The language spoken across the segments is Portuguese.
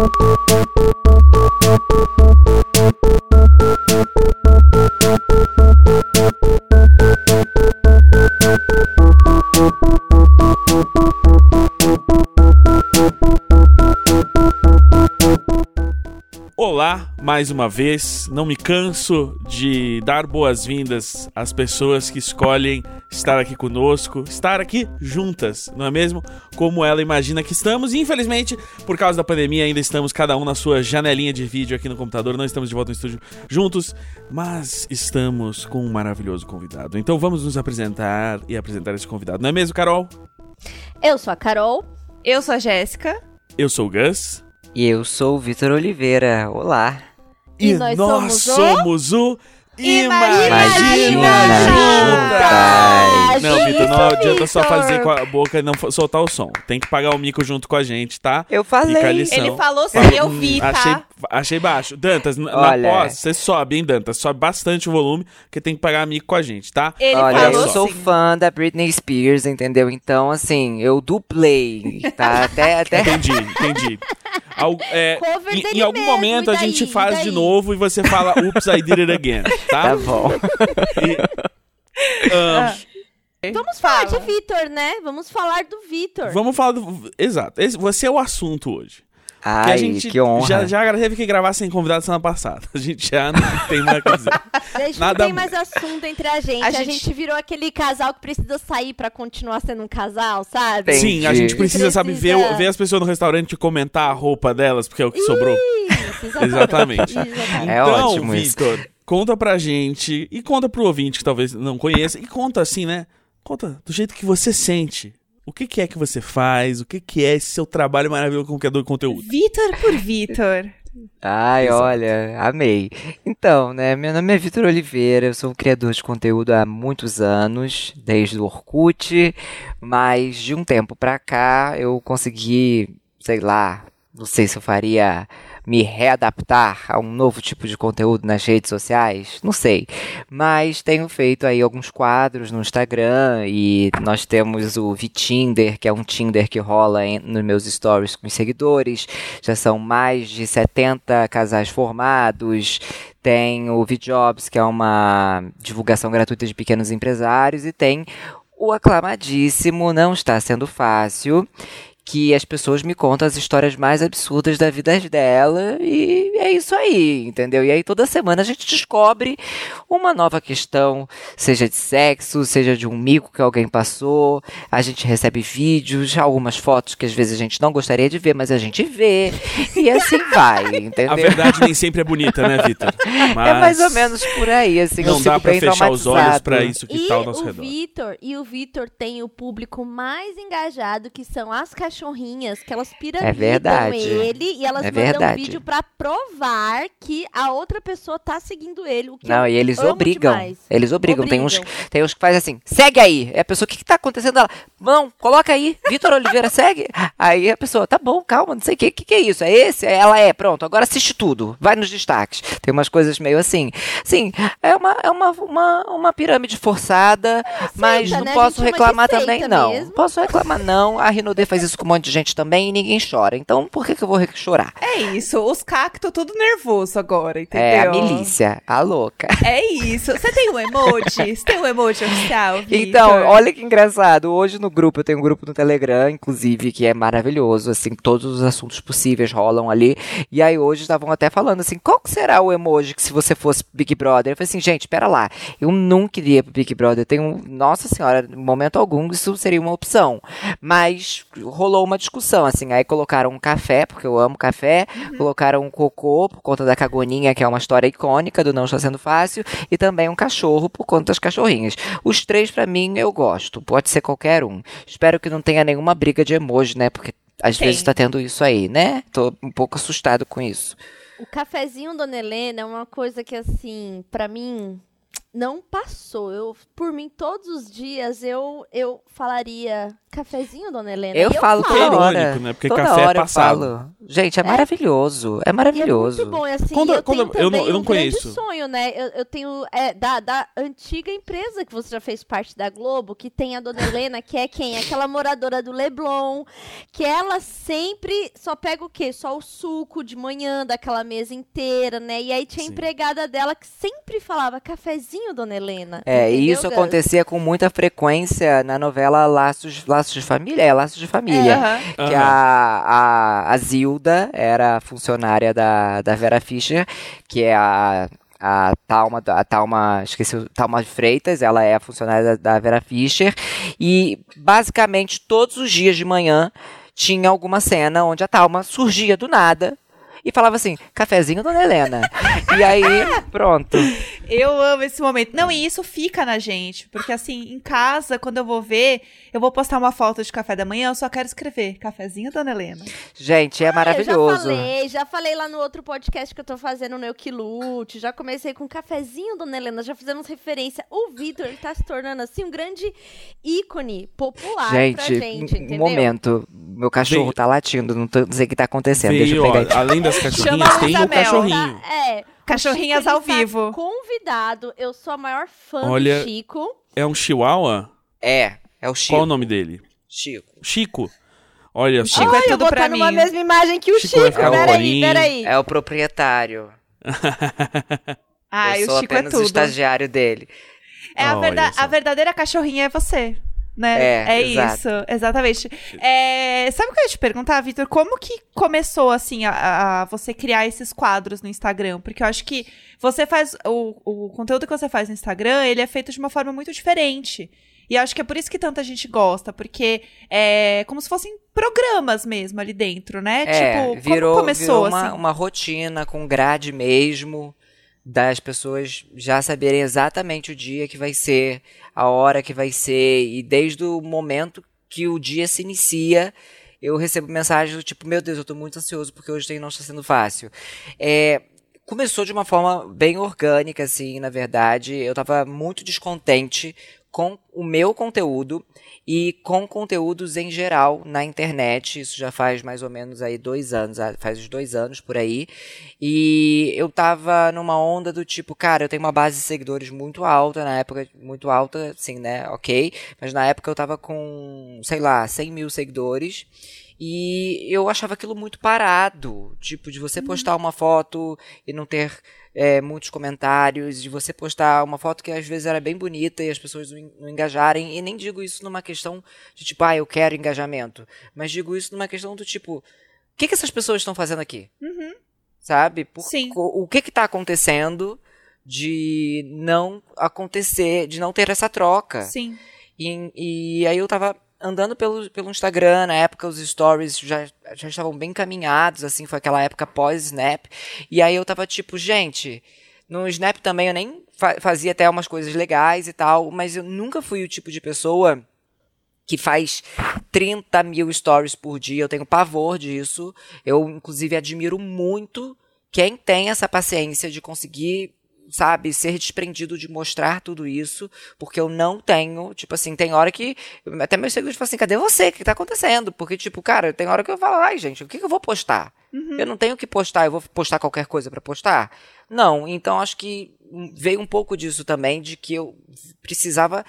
Olá, mais uma vez. Não me canso de dar boas-vindas às pessoas que escolhem estar aqui conosco, estar aqui juntas, não é mesmo? Como ela imagina que estamos. E, infelizmente, por causa da pandemia, ainda estamos cada um na sua janelinha de vídeo aqui no computador. Não estamos de volta no estúdio juntos, mas estamos com um maravilhoso convidado. Então vamos nos apresentar e apresentar esse convidado, não é mesmo, Carol? Eu sou a Carol. Eu sou a Jéssica. Eu sou o Gus. E eu sou o Vitor Oliveira. Olá. E E, nós nós, somos somos o Imagina Juntas! Não, Juntas! Vitor, não adianta só fazer com a boca e não soltar o som. Tem que pagar o mico junto com a gente, tá? Eu falei. Ele falou sim, eu vi, tá? Achei, achei baixo. Dantas, Olha. na pós, você sobe, hein, Dantas? Sobe bastante o volume, porque tem que pagar mico com a gente, tá? Ele Olha, falou eu sou sim. fã da Britney Spears, entendeu? Então, assim, eu duplei, tá? Até, até... Entendi, entendi. Al- é, em, em algum mesmo, momento e a gente daí, faz de daí? novo e você fala, oops, I did it again, tá? Tá bom. E, ahn, Vamos falar Fala. de Vitor, né? Vamos falar do Vitor. Vamos falar do. Exato. Esse, você é o assunto hoje. Porque Ai, a gente que honra. Já, já teve que gravar sem convidado semana passada. A gente já não tem mais que dizer. Gente, nada não tem mais assunto entre a gente. A A, gente- gente... virou aquele casal que precisa sair pra continuar sendo um casal, sabe? Tem. Sim, a Entendi. gente precisa, sabe, ver, Precisa. ver as pessoas no restaurante e comentar a roupa delas, porque é o que sobrou. Isso, Exatamente. Exatamente. É então, ótimo isso. Conta pra gente e conta pro ouvinte que talvez não conheça. E conta assim, né? Conta do jeito que você sente. O que, que é que você faz? O que, que é esse seu trabalho maravilhoso como criador de conteúdo? Vitor por Vitor. Ai, Exato. olha, amei. Então, né, meu nome é Vitor Oliveira, eu sou um criador de conteúdo há muitos anos, desde o Orkut, mas de um tempo pra cá eu consegui, sei lá, não sei se eu faria me readaptar a um novo tipo de conteúdo nas redes sociais, não sei. Mas tenho feito aí alguns quadros no Instagram e nós temos o Vitinder, que é um Tinder que rola em- nos meus stories com os seguidores. Já são mais de 70 casais formados. Tem o VJobs, que é uma divulgação gratuita de pequenos empresários. E tem o aclamadíssimo Não Está Sendo Fácil, que as pessoas me contam as histórias mais absurdas da vida dela e é isso aí, entendeu? E aí toda semana a gente descobre uma nova questão, seja de sexo, seja de um mico que alguém passou, a gente recebe vídeos, algumas fotos que às vezes a gente não gostaria de ver, mas a gente vê, e assim vai, entendeu? A verdade nem sempre é bonita, né, Vitor? Mas É mais ou menos por aí, assim, eu não dá bem fechar os olhos pra isso que E tá ao nosso o redor. Vitor, e o Vitor tem o público mais engajado, que são as cachorrinhas, que elas piramidam É verdade. ele e elas É mandam verdade. vídeo pra provar que a outra pessoa tá seguindo ele. O que Não, e eles obrigam. demais. Eles obrigam. Tem uns, Obrigam. tem uns que faz assim, segue aí. É a pessoa, o que, que tá acontecendo? Ela, não, coloca aí, Vitor Oliveira, segue. Aí a pessoa, tá bom, calma, não sei o que, que, que é isso? É esse? Ela é, pronto, agora assiste tudo, vai nos destaques. Tem umas coisas meio assim. Sim, é uma, é uma, uma, uma pirâmide forçada, mas seita, não né? Posso reclamar também, não. mesmo. Posso reclamar, não. A Rinodê faz isso com um monte de gente também e ninguém chora. Então, por que, que eu vou chorar? É isso, os cactos tudo nervoso agora, entendeu? É a milícia, a louca. É isso. Você tem um emoji? Você tem um emoji oficial, Vitor? Então, olha que engraçado. Hoje no grupo, eu tenho um grupo no Telegram, inclusive, que é maravilhoso, assim, todos os assuntos possíveis rolam ali. E aí hoje estavam até falando assim, qual que será o emoji que se você fosse Big Brother? Eu falei assim, gente, pera lá, eu nunca iria pro Big Brother. Tem um, nossa senhora, em momento algum isso seria uma opção. Mas rolou uma discussão, assim, aí colocaram um café, porque eu amo café, colocaram um cocô por conta da cagoninha, que é uma história icônica do Não Está Sendo Fácil, e também um cachorro por conta das cachorrinhas. Os três, pra mim, eu gosto. Pode ser qualquer um. Espero que não tenha nenhuma briga de emoji, né? Porque às Tem. vezes tá tendo isso aí, né? Tô um pouco assustado com isso. O cafezinho Dona Helena é uma coisa que, assim, pra mim, não passou. Eu, por mim, todos os dias eu, eu falaria cafezinho, dona Helena. Eu E falo falo. toda Irônico, hora. né? Porque toda café é hora eu passado. falo. Gente, é maravilhoso. É E maravilhoso. É muito bom, e assim, Quando- eu quando- tenho eu não- eu não um grande conheço. sonho, né? Eu, eu tenho é, da, da antiga empresa que você já fez parte da Globo, que tem a dona Helena, que é quem? Aquela moradora do Leblon, que ela sempre só pega o quê? Só o suco de manhã daquela mesa inteira, né? E aí tinha a empregada dela que sempre falava cafezinho, dona Helena. É, e isso acontecia com muita frequência na novela Laços, Laços de Família. É, Laços de Família. Aham. Que a, a, a Zilda era funcionária da, da Vera Fischer, que é a, a Talma, a Talma, esqueci, o- Talma Freitas, ela é a funcionária da, da Vera Fischer. E basicamente todos os dias de manhã tinha alguma cena onde a Talma surgia do nada e falava assim: cafezinho, dona Helena. e aí, pronto. Eu amo esse momento. Não, e isso fica na gente. Porque, assim, em casa, quando eu vou ver, eu vou postar uma foto de café da manhã, eu só quero escrever cafezinho, dona Helena. Gente, é Eu já maravilhoso. falei, já falei lá no outro podcast que eu tô fazendo no Eukilute, já comecei com cafezinho, dona Helena, já fizemos referência. O Vitor, ele tá se tornando, assim, um grande ícone popular pra Gente, gente, um entendeu? momento. Meu cachorro Veio- tá latindo, não, tô, o que tá acontecendo. Deixa Veio, eu ó, pegar aqui. além das Chama cachorrinhas, a tem o Mel. cachorrinho. Tá, é. Cachorrinhas o Chico, ao ele vivo. Tá convidado, eu sou a maior fã Olha- do Chico. É um chihuahua? É, é o Chico. Qual o nome dele? Chico. Chico. Olha só. Chico é Ai, eu tudo vou pra botar numa mim. mesma imagem que o Chico Chico. Peraí, peraí. É o proprietário. Ai, eu sou o Chico é apenas o tudo. estagiário dele. É a, verda- a verdadeira cachorrinha é você. Né? É, exato. isso, exatamente. É, sabe o que eu ia te perguntar, Vitor? Como que começou, assim, a, a você criar esses quadros no Instagram? Porque eu acho que você faz. O, o conteúdo que você faz no Instagram, ele é feito de uma forma muito diferente. E eu acho que é por isso que tanta gente gosta, porque é como se fossem programas mesmo ali dentro, né? É, tipo, virou, como começou, virou uma, assim? uma rotina com grade mesmo, das pessoas já saberem exatamente o dia que vai ser, a hora que vai ser, e desde o momento que o dia se inicia, eu recebo mensagens do tipo, meu Deus, eu tô muito ansioso porque hoje não está sendo fácil. É, começou de uma forma bem orgânica, assim, na verdade. Eu tava muito descontente com o meu conteúdo e com conteúdos em geral na internet. Isso já faz mais ou menos aí dois anos, ah, faz uns dois anos por aí. E eu tava numa onda do tipo, cara, eu tenho uma base de seguidores muito alta, na época, muito alta, assim, né, ok. Mas na época eu tava com, sei lá, 100 mil seguidores. E eu achava aquilo muito parado. Tipo, de você postar uma foto e não ter é, muitos comentários, de você postar uma foto que às vezes era bem bonita e as pessoas não en- não engajarem. E nem digo isso numa questão de tipo, ah, eu quero engajamento. Mas digo isso numa questão do tipo, o que, que essas pessoas estão fazendo aqui? Uhum. Sabe? Por- Sim. co- O que que tá acontecendo de não acontecer, de não ter essa troca? Sim. E, e aí eu tava andando pelo, pelo Instagram, na época os stories já, já estavam bem caminhados, assim, foi aquela época pós-Snap. E aí eu tava tipo, gente, no Snap também eu nem fa- fazia até umas coisas legais e tal, mas eu nunca fui o tipo de pessoa que faz 30 mil stories por dia, eu tenho pavor disso. Eu, inclusive, admiro muito quem tem essa paciência de conseguir, sabe, ser desprendido de mostrar tudo isso, porque eu não tenho, tipo assim, tem hora que até meus seguidores falam assim, cadê você? O que tá acontecendo? Porque, tipo, cara, tem hora que eu falo, ai, gente, o que, que eu vou postar? Eu não tenho que postar, eu vou postar qualquer coisa pra postar? Não, então acho que veio um pouco disso também, de que eu precisava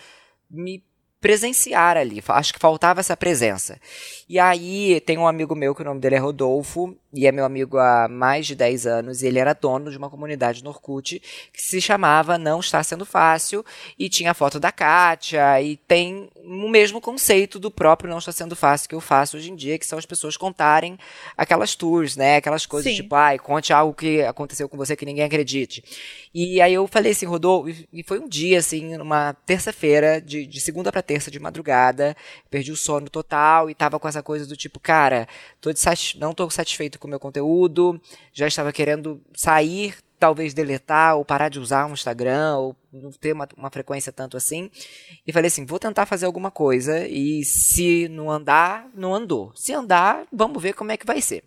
me presenciar ali. Acho que faltava essa presença. E aí tem um amigo meu que o nome dele é Rodolfo, e é meu amigo há mais de 10 anos, e ele era dono de uma comunidade no Orkut que se chamava Não Está Sendo Fácil, e tinha a foto da Kátia, e tem o mesmo conceito do próprio Não Está Sendo Fácil que eu faço hoje em dia, que são as pessoas contarem aquelas tours, né? Aquelas coisas Sim. tipo, ai, conte algo que aconteceu com você que ninguém acredite. E aí eu falei assim, Rodolfo, e- foi um dia, assim, numa terça-feira, de, de segunda pra terça, de madrugada, perdi o sono total e tava com essa coisa do tipo, cara, tô dessatis- não tô satisfeito com o meu conteúdo, já estava querendo sair, talvez deletar ou parar de usar o Instagram, ou não ter uma, uma frequência tanto assim. E falei assim, vou tentar fazer alguma coisa e se não andar, não andou. Se andar, vamos ver como é que vai ser.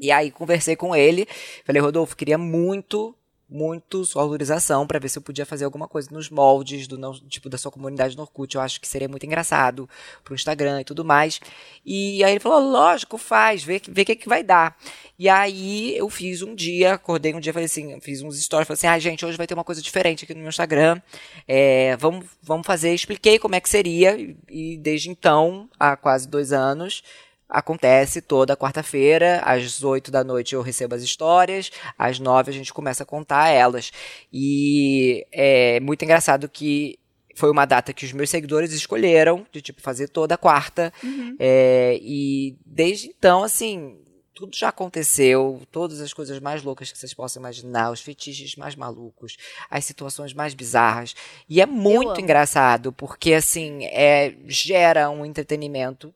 E aí conversei com ele, falei, Rodolfo, queria muito muito sua autorização para ver se eu podia fazer alguma coisa nos moldes do tipo da sua comunidade no Orkut. Eu acho que seria muito engraçado pro Instagram e tudo mais. E aí ele falou: "Lógico, faz, vê vê o que que vai dar". E aí eu fiz um dia, acordei um dia, falei assim, fiz uns stories, falei assim: "Ah, gente, hoje vai ter uma coisa diferente aqui no meu Instagram. É, vamos vamos fazer". Expliquei como é que seria e desde então, há quase dois anos, acontece toda quarta-feira, às 8 da noite eu recebo as histórias, às 9 a gente começa a contar elas. E é muito engraçado que foi uma data que os meus seguidores escolheram, de tipo, fazer toda quarta. Uhum. É, e desde então, assim, tudo já aconteceu, todas as coisas mais loucas que vocês possam imaginar, os fetiches mais malucos, as situações mais bizarras. E é muito engraçado, porque assim, é, gera um entretenimento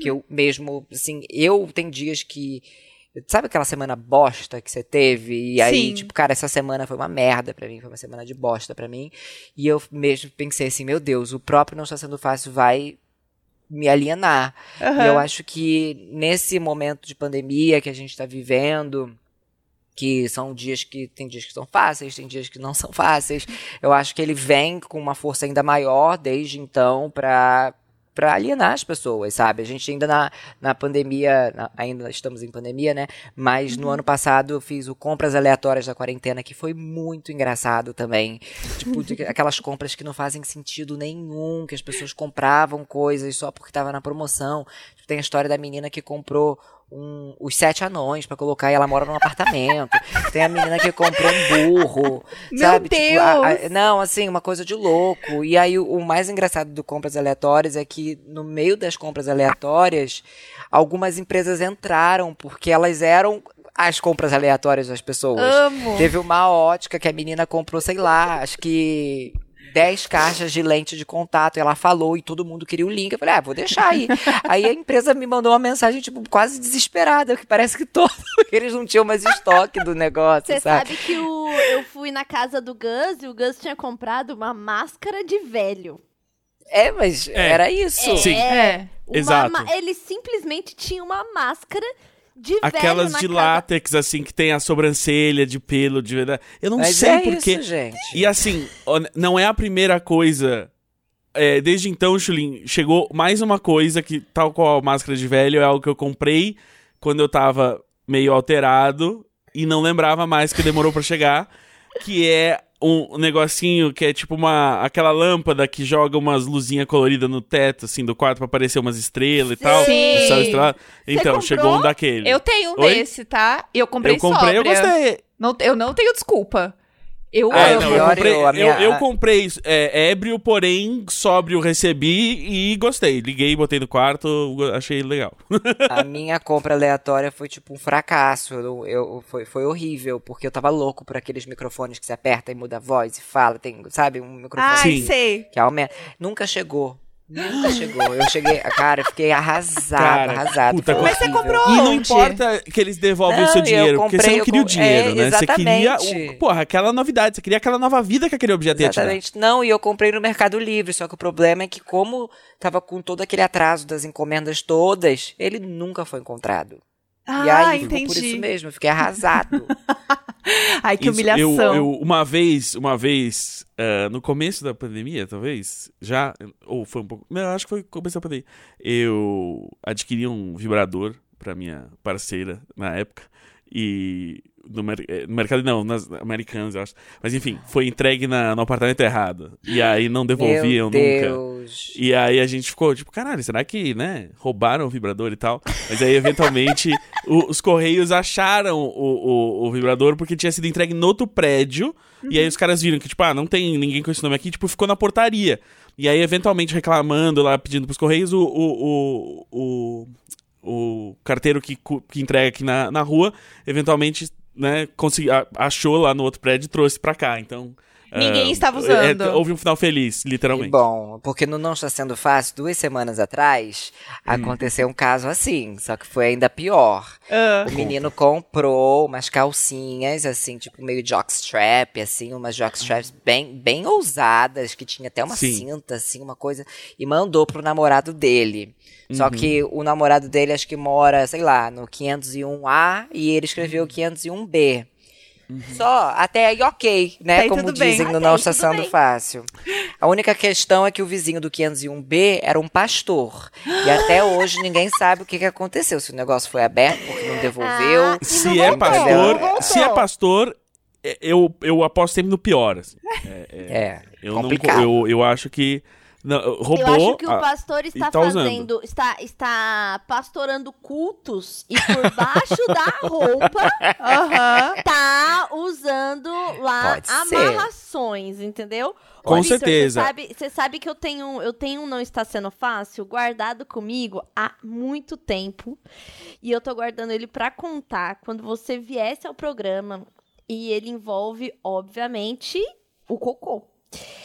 que eu mesmo, assim, eu tem dias que. Sabe aquela semana bosta que você teve? E aí, Sim. tipo, cara, essa semana foi uma merda pra mim, foi uma semana de bosta pra mim. E eu mesmo pensei assim, meu Deus, o próprio não está sendo fácil vai me alienar. Aham. E eu acho que nesse momento de pandemia que a gente tá vivendo, que são dias que tem dias que são fáceis, tem dias que não são fáceis. Eu acho que ele vem com uma força ainda maior desde então pra para alienar as pessoas, sabe? A gente ainda na, na pandemia, na- ainda estamos em pandemia, né? Mas no ano passado eu fiz o compras aleatórias da quarentena, que foi muito engraçado também. Tipo, aquelas compras que não fazem sentido nenhum, que as pessoas compravam coisas só porque tava na promoção. Tipo, tem a história da menina que comprou um- os sete anões pra colocar e ela mora num apartamento. Tem a menina que comprou um burro. Meu sabe? Tipo, a- a- Deus! não, assim, uma coisa de louco. E aí, o, o mais engraçado do compras aleatórias é que, no meio das compras aleatórias, algumas empresas entraram, porque elas eram as compras aleatórias das pessoas. Amo. Teve uma ótica que a menina comprou, sei lá, acho que 10 caixas de lente de contato. E ela falou e todo mundo queria o link. Eu falei, ah, vou deixar aí. aí a empresa me mandou uma mensagem, tipo, quase desesperada, que parece que todo. Eles não tinham mais estoque do negócio, Você sabe? sabe que o, eu fui na casa do Gus e o Gus tinha comprado uma máscara de velho. É, mas É. era isso. Sim. É. Uma Exato. ma- Ele simplesmente tinha uma máscara de Aquelas de casa. látex, assim, que tem a sobrancelha de pelo, de verdade. Eu não Mas sei é porquê. isso, gente. E assim, não é a primeira coisa. É, desde então, Chulin, chegou mais uma coisa que, tal qual a máscara de velho, é algo que eu comprei quando eu tava meio alterado e não lembrava mais que demorou pra chegar. Que é um negocinho que é tipo uma. aquela lâmpada que joga umas luzinhas coloridas no teto, assim, do quarto pra aparecer umas estrelas e tal. Sim. Então, chegou um daquele. Eu tenho um Oi? desse, tá? Eu comprei eu comprei, eu sóbria. gostei. Não, eu não tenho desculpa. Eu Ah, amo. não, eu comprei, eu, minha- eu, eu comprei é, ébrio, porém sóbrio recebi e gostei. Liguei, botei no quarto, achei legal. A minha compra aleatória foi tipo um fracasso. Eu, eu- foi, foi horrível, porque eu tava louco por aqueles microfones que você aperta e muda a voz e fala, tem, sabe, um microfone Ai, sei. que aumenta. Nunca chegou. Nunca chegou. Eu cheguei, cara, eu fiquei arrasado, Cara, arrasado. puta, foi Mas você comprou E não importa que eles devolvem o Não, seu eu dinheiro, porque você comprei, não queria o dinheiro, é, né? Você queria, exatamente. o, porra, aquela novidade, você queria aquela nova vida que aquele objeto ia te dar. Exatamente. Não, e eu comprei no Mercado Livre, só que o problema é que como tava com todo aquele atraso das encomendas todas, ele nunca foi encontrado. Ah, e aí ficou entendi. por isso mesmo, eu fiquei arrasado. Ai, que Isso, humilhação. Eu, eu- uma vez, uma vez, ah, no começo da pandemia, talvez, já, ou foi um pouco, não, acho que foi no começo da pandemia, eu adquiri um vibrador pra minha parceira na época, e no, mer- eh, no mercado, não, nas americanas, eu acho, mas enfim, foi entregue na- no apartamento errado, e aí não devolviam Meu nunca. Deus. E aí a gente ficou, tipo, caralho, será que, né, roubaram o vibrador e tal? Mas aí, eventualmente, o- os Correios acharam o, o, o vibrador porque tinha sido entregue no outro prédio. E aí os caras viram que, tipo, ah, não tem ninguém com esse nome aqui, tipo, ficou na portaria. E aí, eventualmente, reclamando lá, pedindo pros Correios, o, o, o, o, carteiro que, que entrega aqui na, na rua, eventualmente, né, consegui, achou lá no outro prédio e trouxe pra cá. Então... Ninguém ah, estava usando. é, houve um final feliz, Que literalmente. bom, porque no Não Está Sendo Fácil, duas semanas atrás, aconteceu um caso assim, só que foi ainda pior. Ah. O menino comprou umas calcinhas, assim, tipo meio jockstrap, assim, umas jockstraps bem, bem ousadas, que tinha até uma Sim. cinta, assim, uma coisa, e mandou pro namorado dele. Só que o namorado dele acho que mora, sei lá, no 501A e ele escreveu 501B. Só, até aí ok, né? Até aí Como tudo bem. dizem no Não Sendo bem. Fácil. A única questão é que o vizinho do 501B era um pastor. E até hoje ninguém sabe o que, que aconteceu. Se o negócio foi aberto porque não devolveu. Ah, Se não é voltou, pastor, não voltou. se é pastor, é- eu, eu aposto sempre no pior. assim. É, Eu, não, complicado. eu, eu acho que não, roubou. Eu acho que o a- pastor está tá usando. fazendo, está, está pastorando cultos e por baixo da roupa Aham. tá usando lá Pode ser. amarrações, entendeu? Com Ô, certeza. Você sabe, você sabe que eu tenho, eu tenho um não está sendo fácil guardado comigo há muito tempo. E eu tô guardando ele pra contar quando você viesse ao programa. E ele envolve, obviamente, o cocô.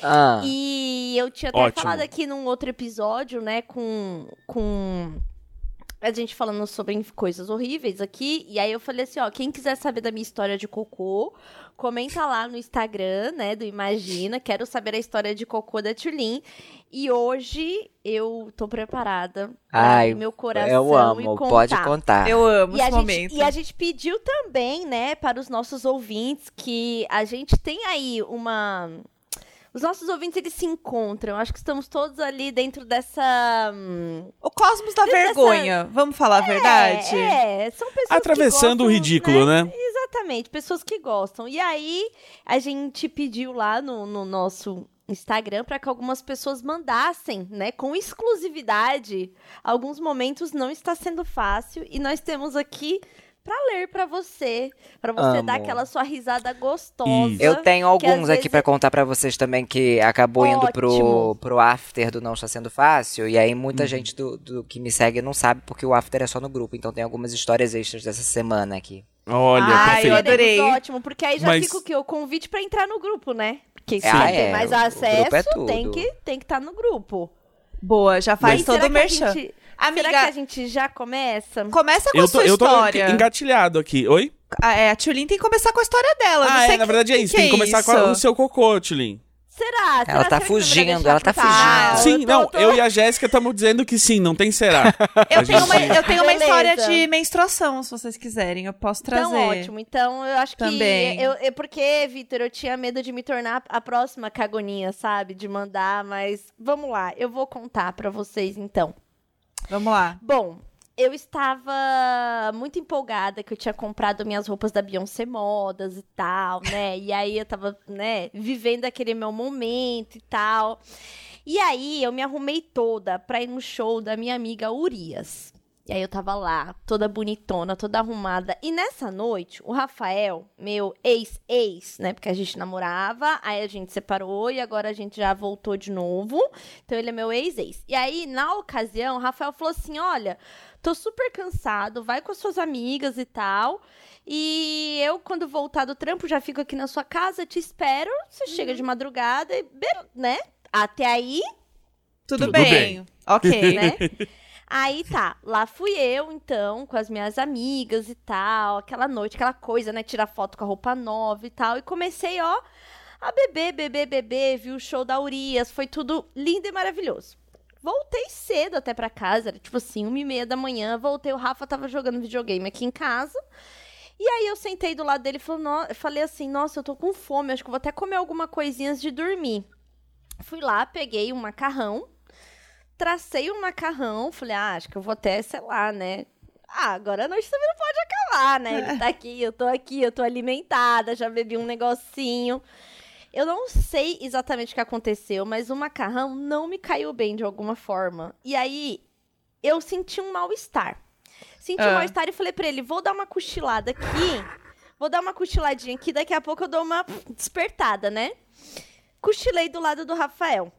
Ah, E eu tinha até Ótimo. falado aqui num outro episódio, né, com, com a gente falando sobre coisas horríveis aqui. E aí eu falei assim, ó, quem quiser saber da minha história de cocô, comenta lá no Instagram, né, do Imagina. Quero saber a história de cocô da Tulin. E hoje eu tô preparada Ai, meu coração eu e amo, contar. pode contar. Eu amo E esse gente, momento. e a gente pediu também, né, para os nossos ouvintes que a gente tem aí uma. Os nossos ouvintes eles se encontram. Acho que estamos todos ali dentro dessa. hum, O cosmos da Dessa- vergonha. Vamos falar a verdade? É, é, são pessoas. que Atravessando o gostam, ridículo, né? Exatamente, pessoas que gostam. E aí, a gente pediu lá no, no nosso Instagram para que algumas pessoas mandassem, né, com exclusividade. Alguns momentos não está sendo fácil e nós temos aqui para ler para você, para você dar Amo. aquela sua risada gostosa. Isso. Eu tenho que alguns aqui vezes- pra contar pra vocês também que acabou indo pro, Ótimo. pro after do Não Está Sendo Fácil. E aí muita Uhum. gente do, do que me segue não sabe porque o after é só no grupo. Então tem algumas histórias extras dessa semana aqui. Olha, Ai, eu adorei. Ótimo, porque aí já Mas- fica o quê? O convite para entrar no grupo, né? Porque se Ah, é, mais o- o acesso, grupo é tudo. tem que tem que estar no grupo. Boa, já faz E todo o que a merchan. gente- Amiga, Será que a gente já começa? começa com a Eu tô, sua eu tô história. engatilhado aqui. Oi? A, é, a Tulin tem que começar com a história dela. não Ah, sei é, na que- verdade é que isso. que Tem que é começar com a- isso? o seu cocô, Tulin. Será? Será? Ela tá Será que fugindo, ela tá fugindo. sim, Ah, Eu tô- não, tô- eu e a Jéssica estamos dizendo que sim, não tem será. Eu A tenho, uma, eu tenho uma história de menstruação, se vocês quiserem. Eu posso trazer. Então, ótimo. Então, eu acho que. Também. Eu, eu- porque, Vitor, eu tinha medo de me tornar a próxima cagoninha, sabe? De mandar, mas vamos lá. Eu vou contar pra vocês, então. Vamos lá. Bom, eu estava muito empolgada que eu tinha comprado minhas roupas da Beyoncé Modas e tal, né? E aí eu tava, né, vivendo aquele meu momento e tal. E aí eu me arrumei toda pra ir no show da minha amiga Urias. E aí eu tava lá, toda bonitona, toda arrumada. E nessa noite, o Rafael, meu ex-ex, né? Porque a gente namorava, aí a gente separou e agora a gente já voltou de novo. Então ele é meu ex-ex. E aí, na ocasião, o Rafael falou assim: olha, tô super cansado, vai com as suas amigas e tal. E eu, quando voltar do trampo, já fico aqui na sua casa, te espero. Você chega de madrugada e, né? Até aí, Tudo, Tudo bem. bem. Ok. né? Aí tá, lá fui eu, então, com as minhas amigas e tal, aquela noite, aquela coisa, né? Tirar foto com a roupa nova e tal. E comecei, ó, a beber, beber, beber, vi o show da Urias, foi tudo lindo e maravilhoso. Voltei cedo até pra casa, era tipo assim, uma e meia da manhã. Voltei, o Rafa tava jogando videogame aqui em casa. E aí eu sentei do lado dele e falei assim, nossa, eu tô com fome, acho que vou até comer alguma coisinha antes de dormir. Fui lá, peguei um macarrão, tracei um macarrão, falei, ah, acho que eu vou até, sei lá, né? Ah, agora a noite também não pode acabar, né? Ele tá aqui, eu tô aqui, eu tô alimentada, já bebi um negocinho. Eu não sei exatamente o que aconteceu, mas o macarrão não me caiu bem de alguma forma. E aí, eu senti um mal-estar. Senti um Ah. mal-estar e falei pra ele, vou dar uma cochilada aqui, vou dar uma cochiladinha aqui, daqui a pouco eu dou uma despertada, né? Cochilei do lado do Rafael.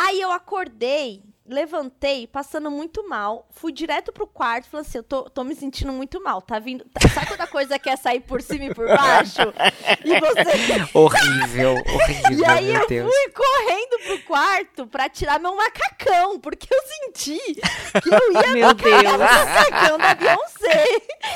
Aí eu acordei, levantei, passando muito mal, fui direto pro quarto, falei assim, eu tô, tô me sentindo muito mal, tá vindo... tá- sabe quando a coisa quer sair por cima e por baixo? E você... Horrível, horrível, E aí meu eu Deus. fui correndo pro quarto pra tirar meu macacão, porque eu senti que eu ia Meu Deus. pegar o macacão da Beyoncé.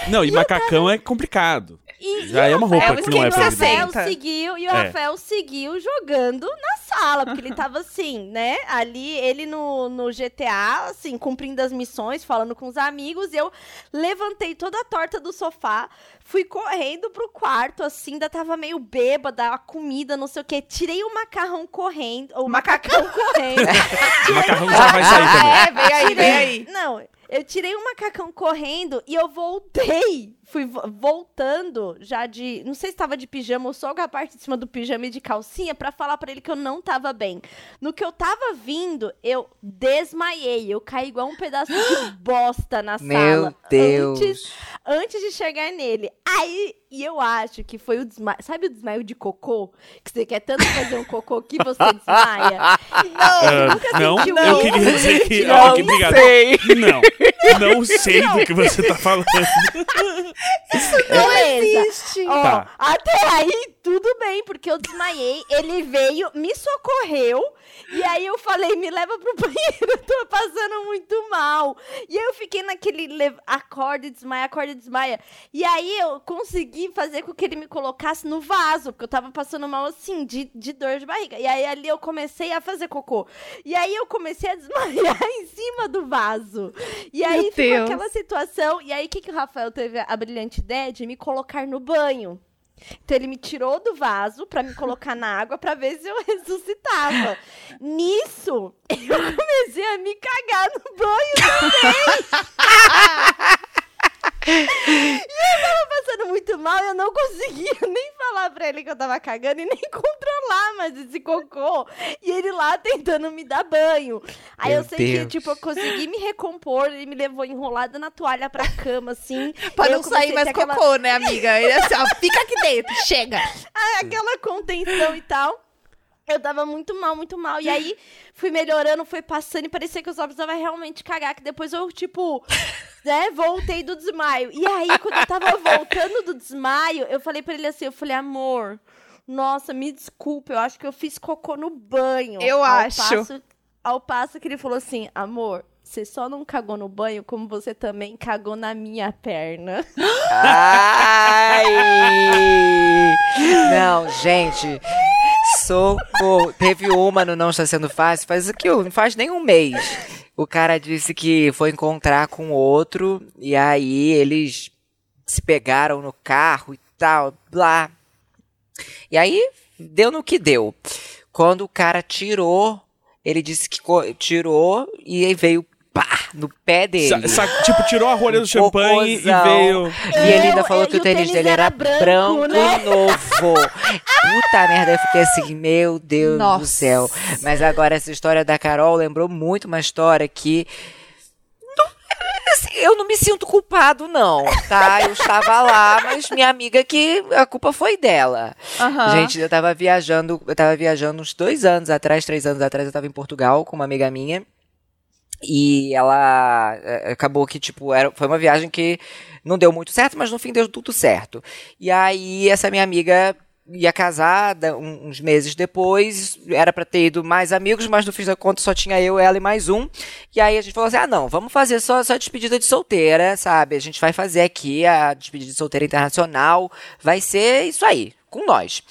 Não, e macacão é complicado. E, Já e é o uma roupa Rafael- que não é o Rafael seguiu E o É. Rafael seguiu jogando na sala, porque ele tava assim, né? Ali, ele no, no GTA, assim, cumprindo as missões, falando com os amigos. Eu levantei toda a torta do sofá, fui correndo pro quarto, assim, ainda tava meio bêbada, a comida, não sei o quê. Tirei o macarrão correndo, o macacão correndo. O macarrão já vai sair também. É, vem aí, vem aí. Não, eu tirei o macacão correndo e eu voltei. Fui vo- voltando já de. Não sei se tava de pijama ou só com a parte de cima do pijama e de calcinha pra falar pra ele que eu não tava bem. No que eu tava vindo, eu desmaiei. Eu caí igual um pedaço de bosta na Meu sala. Deus. Antes, antes de chegar nele. Aí, e eu acho que foi o desmaio. Sabe o desmaio de cocô? Que você quer tanto fazer um cocô que você desmaia? Ah, não, sentiu eu isso? queria dizer que. Não Ó, que obrigado. sei. Não, não sei do que você tá falando. Beleza. Ó, Tá. até aí tudo bem, porque eu desmaiei, ele veio, me socorreu, e aí eu falei, me leva pro banheiro, eu tô passando muito mal. E aí eu fiquei naquele le- acorda e desmaia, acorda e desmaia. E aí eu consegui fazer com que ele me colocasse no vaso, porque eu tava passando mal assim, de, de dor de barriga. E aí ali eu comecei a fazer cocô. E aí eu comecei a desmaiar em cima do vaso. E aí Meu ficou Deus. aquela situação. E aí o que, que o Rafael teve a brilhante ideia de me colocar no banho. Então ele me tirou do vaso pra me colocar na água pra ver se eu ressuscitava. Nisso, eu comecei a me cagar no banho também. e eu tava passando muito mal, eu não conseguia nem falar pra ele que eu tava cagando e nem controlar mais esse cocô. E ele lá tentando me dar banho. Aí Meu eu sei que, Deus. tipo, eu consegui me recompor, ele me levou enrolada na toalha pra cama, assim. Pra não sair mais ter aquela- cocô, né, amiga? Ele assim, ó, fica aqui dentro, chega. Ah, aquela contenção e tal. Eu tava muito mal, muito mal. E aí, fui melhorando, foi passando e parecia que eu só precisava realmente cagar. Que depois eu, tipo, né, voltei do desmaio. E aí, quando eu tava voltando do desmaio, eu falei pra ele assim, eu falei, amor, nossa, me desculpa, eu acho que eu fiz cocô no banho. Eu Ao acho. passo- ao passo que ele falou assim, amor, você só não cagou no banho, como você também cagou na minha perna. Ai! Não, gente. Socorro. Teve uma no Não Está Sendo Fácil, faz o que? Não faz nem um mês. O cara disse que foi encontrar com outro, e aí eles se pegaram no carro e tal, blá. E aí deu no que deu. Quando o cara tirou, ele disse que tirou e veio pá no pé dele. Sa- sa- tipo, tirou a rolha do champanhe e veio. E ele ainda Eu- falou eu- que o tênis tênis dele era era branco, branco, né? novo. Puta merda, eu fiquei assim, meu Deus do Nossa. céu. Mas agora essa história da Carol lembrou muito uma história que. não- assim, Eu não me sinto culpado, não, tá? Eu estava lá, mas minha amiga que a culpa foi dela. Aham. Gente, eu tava viajando, eu tava viajando uns dois anos atrás, três anos atrás, eu tava em Portugal com uma amiga minha. E ela eh, acabou que, tipo, era, foi uma viagem que não deu muito certo, mas no fim deu tudo certo. E aí, essa minha amiga ia casar da- um- uns meses depois, era pra ter ido mais amigos, mas no fim da conta só tinha eu, ela e mais um. E aí a gente falou assim: ah, não, vamos fazer só, só despedida de solteira, sabe? A gente vai fazer aqui a despedida de solteira internacional, vai ser isso aí, com nós.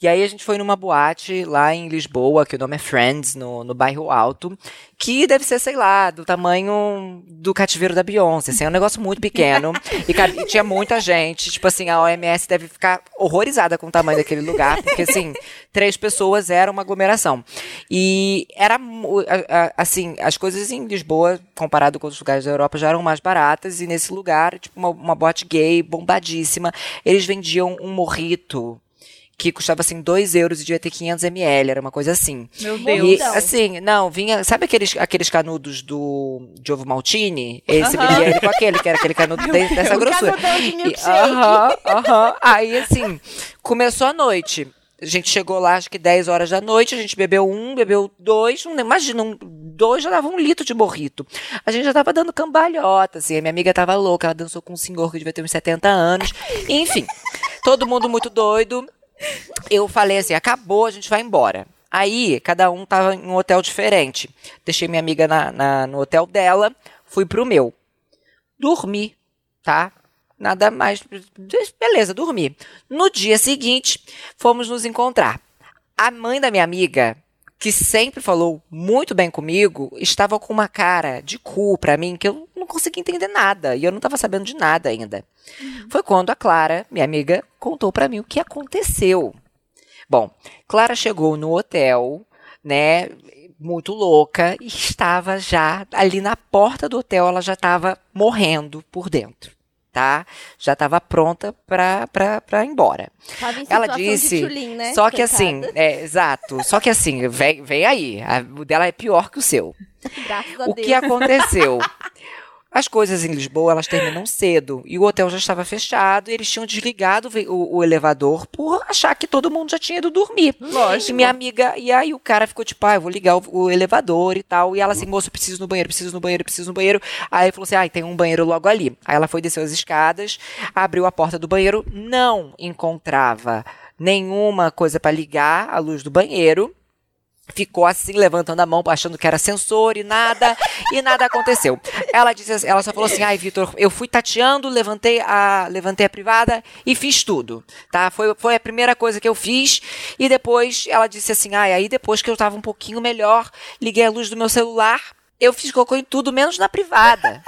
E aí a gente foi numa boate lá em Lisboa, que o nome é Friends, no, no bairro Alto, que deve ser, sei lá, do tamanho do cativeiro da Beyoncé, assim, é um negócio muito pequeno. e, e tinha muita gente, tipo assim, a OMS deve ficar horrorizada com o tamanho daquele lugar, porque assim, três pessoas era uma aglomeração. E era, assim, as coisas em Lisboa, comparado com outros lugares da Europa, já eram mais baratas, e nesse lugar, tipo, uma, uma boate gay, bombadíssima, eles vendiam um morrito que custava assim 2 euros e devia ter 500 ml, era uma coisa assim. Meu Deus. E Então. assim, não, vinha, sabe aqueles, aqueles canudos do de ovo maltine? Esse Aham. vinha ele com aquele, que era aquele canudo de- dessa grossura. canudão de E- milkshake. Aham, aham. Aí assim, começou a noite. A gente chegou lá, acho que 10 horas da noite, a gente bebeu um, bebeu dois, um, imagina, um, dois já dava um litro de morrito. A gente já tava dando cambalhota, assim, a minha amiga tava louca, ela dançou com um senhor que devia ter uns 70 anos. Enfim, todo mundo muito doido. Eu falei assim, acabou, a gente vai embora. Aí, cada um tava em um hotel diferente. Deixei minha amiga na, na- no hotel dela, fui pro meu. Dormi, tá? nada mais. Beleza, dormi. No dia seguinte, fomos nos encontrar. A mãe da minha amiga, que sempre falou muito bem comigo, estava com uma cara de cu pra mim que eu não conseguia entender nada e eu não estava sabendo de nada ainda. Uhum. Foi quando a Clara, minha amiga, contou para mim o que aconteceu. Bom, Clara chegou no hotel, né, muito louca e estava já ali na porta do hotel, ela já estava morrendo por dentro tá? Já estava pronta para ir embora. Ela disse, tchulin, né? só que assim, é, exato, só que assim, vem, vem aí, a, o dela é pior que o seu. Graças o que aconteceu? As coisas em Lisboa, elas terminam cedo. E o hotel já estava fechado e eles tinham desligado o, o elevador por achar que todo mundo já tinha ido dormir. Lógico. E minha amiga, e aí o cara ficou tipo, ah, eu vou ligar o, o elevador e tal. E ela assim, moço, preciso no banheiro, preciso no banheiro, preciso no banheiro. Aí falou assim, ah, tem um banheiro logo ali. Aí ela foi descer as escadas, abriu a porta do banheiro, não encontrava nenhuma coisa para ligar a luz do banheiro ficou assim, levantando a mão, achando que era sensor e nada, e nada aconteceu. Ela disse, ela só falou assim: "Ai, Vitor, eu fui tateando, levantei a, levantei a privada e fiz tudo". Tá? Foi, foi a primeira coisa que eu fiz e depois ela disse assim: "Ai, aí depois que eu tava um pouquinho melhor, liguei a luz do meu celular eu fiz cocô em tudo, menos na privada.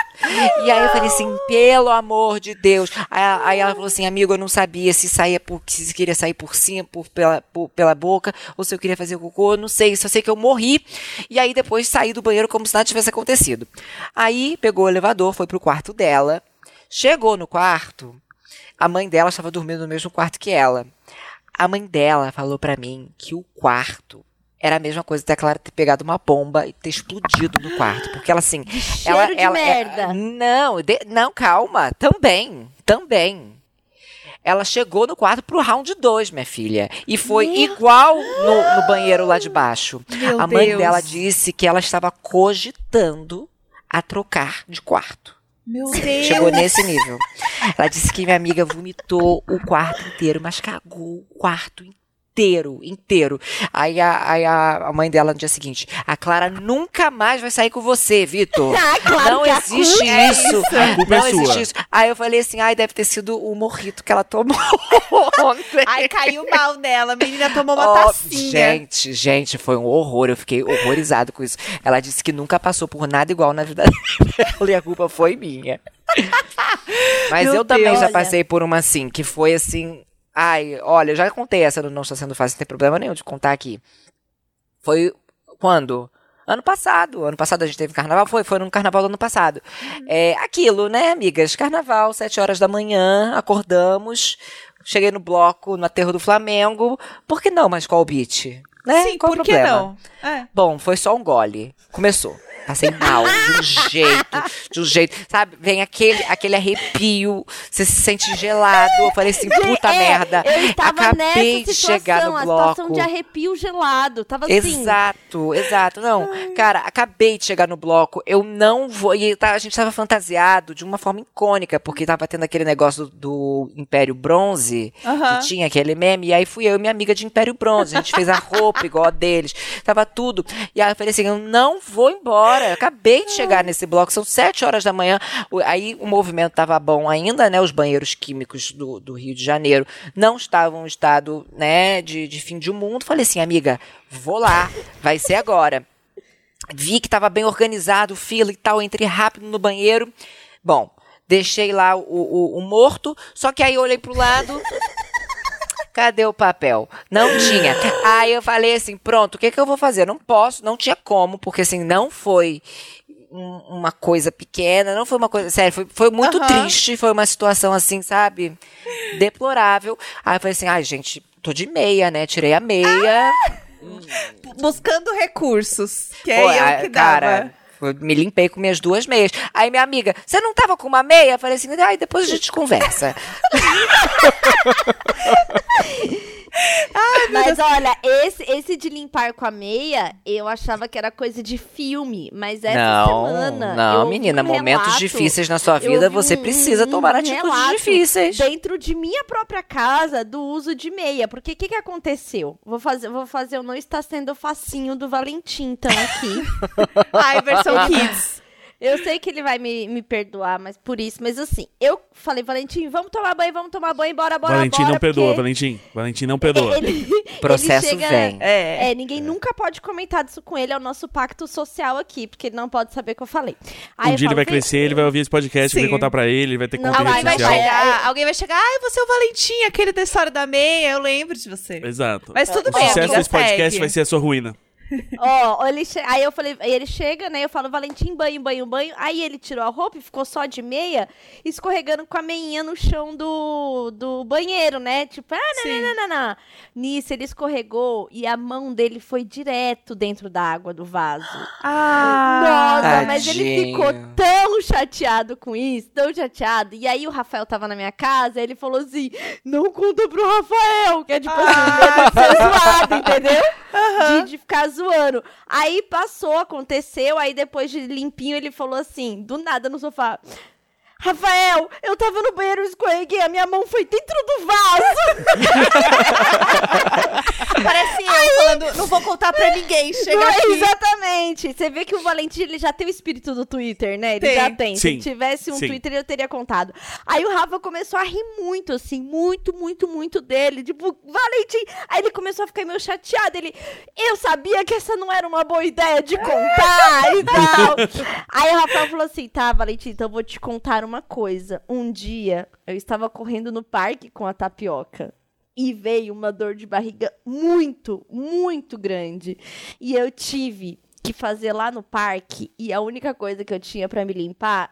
E aí eu falei assim, pelo amor de Deus. Aí, aí, ela falou assim, amigo, eu não sabia se saía por, se queria sair por cima, por, pela, por, pela boca, ou se eu queria fazer cocô, não sei, só sei que eu morri. E aí depois saí do banheiro como se nada tivesse acontecido. Aí pegou o elevador, foi pro quarto dela. Chegou no quarto, a mãe dela estava dormindo no mesmo quarto que ela. A mãe dela falou para mim que o quarto era a mesma coisa da Clara ter pegado uma bomba e ter explodido no quarto. Porque ela, assim. Cheiro ela, de ela, merda. É, não, de, não, calma. Também. Também. Ela chegou no quarto pro round 2, minha filha. E foi Meu igual no, no, banheiro lá de baixo. Meu a mãe Deus. dela disse que ela estava cogitando a trocar de quarto. Meu Deus. Chegou nesse nível. Ela disse que minha amiga vomitou o quarto inteiro, mas cagou o quarto inteiro inteiro, inteiro. Aí, a, aí a, mãe dela no dia seguinte, a Clara nunca mais vai sair com você, Vitor. Ah, claro não que a existe culpa é isso. A culpa não é existe sua. isso. Aí eu falei assim, ai, deve ter sido o morrito que ela tomou ontem. Ai, caiu mal nela. A menina tomou uma Ó, tacinha. gente, gente, foi um horror. Eu fiquei horrorizado com isso. Ela disse que nunca passou por nada igual na vida dela e a culpa foi minha. Mas Meu eu também Deus. já Olha. passei por uma assim, que foi assim. Ai, olha, eu já contei essa Não Está Sendo Fácil, não tem problema nenhum de contar aqui. Foi quando? Ano passado. Ano passado a gente teve carnaval? Foi, foi no carnaval do ano passado. É aquilo, né, amigas? Carnaval, sete horas da manhã, acordamos. Cheguei no bloco, no aterro do Flamengo. Por que não mais qual beat? Né? Sim, Qual o por que problema? não? É. Bom, foi só um gole. Começou. Passei mal, de um jeito, de um jeito. Sabe, vem aquele, aquele arrepio, você se sente gelado. Eu falei assim, puta É, merda. Eu estava Acabei nessa de chegar situação, no a situação bloco. de arrepio gelado. Tava assim. Exato, exato. Não, cara, acabei de chegar no bloco. Eu não vou. E tá- a gente tava fantasiado de uma forma icônica, porque tava tendo aquele negócio do, do Império Bronze, Aham. que tinha aquele meme. E aí fui eu e minha amiga de Império Bronze. A gente fez a roupa igual a deles. Tava tudo. E aí eu falei assim: eu não vou embora. Eu acabei de chegar nesse bloco, são sete horas da manhã. Aí o movimento tava bom ainda, né? Os banheiros químicos do, do Rio de Janeiro não estavam em estado, né, de, de fim de mundo. Falei assim, amiga, vou lá, vai ser agora. Vi que estava bem organizado, fila e tal, entrei rápido no banheiro. Bom, deixei lá o, o- o morto, só que aí olhei pro lado. Cadê o papel? Não tinha. Aí eu falei assim, pronto, o que, que eu vou fazer? Não posso, não tinha como, porque assim, não foi um- uma coisa pequena, não foi uma coisa, sério, foi, foi muito Aham. triste, foi uma situação assim, sabe, deplorável. Aí eu falei assim, ai gente, tô de meia, né, tirei a meia. Buscando recursos. Que Pô, é eu a- que dava. cara, eu me limpei com minhas duas meias. Aí minha amiga, você não tava com uma meia? Eu falei assim, ai, depois a gente conversa. Mas olha, esse, esse de limpar com a meia, eu achava que era coisa de filme. Mas essa não, semana. não, menina, um momentos relato- difíceis na sua vida, você um- precisa um- tomar um atitudes difíceis. Dentro de minha própria casa, do uso de meia. Porque o que, que aconteceu? Vou fazer, vou fazer o não está sendo facinho do Valentim, então, aqui. Ai, versão kids. Eu sei que ele vai me, me perdoar, mas por isso. Mas assim, eu falei, Valentim, vamos tomar banho, vamos tomar banho, bora, bora, Valentim bora. não perdoa, porque Valentim. Valentim não perdoa. Ele, Processo ele chega- vem. É. É, ninguém nunca pode comentar disso com ele, é o nosso pacto social aqui, porque ele não pode saber o que eu falei. Aí um eu dia ele falo, vai "Vem, crescer, ele vai ouvir esse podcast, Sim. vai contar pra ele, ele vai ter Não, conta em Alguém rede vai, social. chegar, alguém vai chegar, ai, você é o Valentim, aquele da história da meia, eu lembro de você. Exato. Mas tudo o bem, sucesso amiga, desse podcast segue. vai ser a sua ruína. Ó, ele che- aí eu falei, aí ele chega, né? Eu falo, Valentim, banho, banho, banho. Aí ele tirou a roupa e ficou só de meia, escorregando com a meinha no chão do, do banheiro, né? Tipo, ah, não, Sim. não, não, não, não. Nisso ele escorregou e a mão dele foi direto dentro da água do vaso. Ah, Nossa, mas ele tadinho. ficou tão chateado com isso, tão chateado. E aí o Rafael tava na minha casa, ele falou assim: não conta pro Rafael, que é tipo assim, Ah. medo de ser zoado, entendeu? De, de ficar zoando. Aí passou, aconteceu, aí depois de limpinho ele falou assim, do nada no sofá. Rafael, eu tava no banheiro, escorreguei, a minha mão foi dentro do vaso. Parece eu falando, não vou contar pra ninguém, chega Não, aqui. Exatamente. Você vê que o Valentim ele já tem o espírito do Twitter, né? Ele Tem. já tem. Se Sim. ele tivesse um Sim. Twitter, eu teria contado. Aí o Rafa começou a rir muito, assim, muito, muito, muito dele. Tipo, Valentim. Aí ele começou a ficar meio chateado. Ele, eu sabia que essa não era uma boa ideia de contar e tal. Aí o Rafael falou assim: tá, Valentim, então eu vou te contar uma coisa. Um dia eu estava correndo no parque com a tapioca. E veio uma dor de barriga muito, muito grande. E eu tive que fazer lá no parque. E a única coisa que eu tinha pra me limpar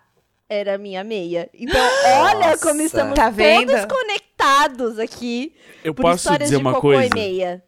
era a minha meia. Então, olha Nossa. como estamos Tá vendo? todos conectados aqui. Eu Por posso histórias dizer de uma coisa? e meia.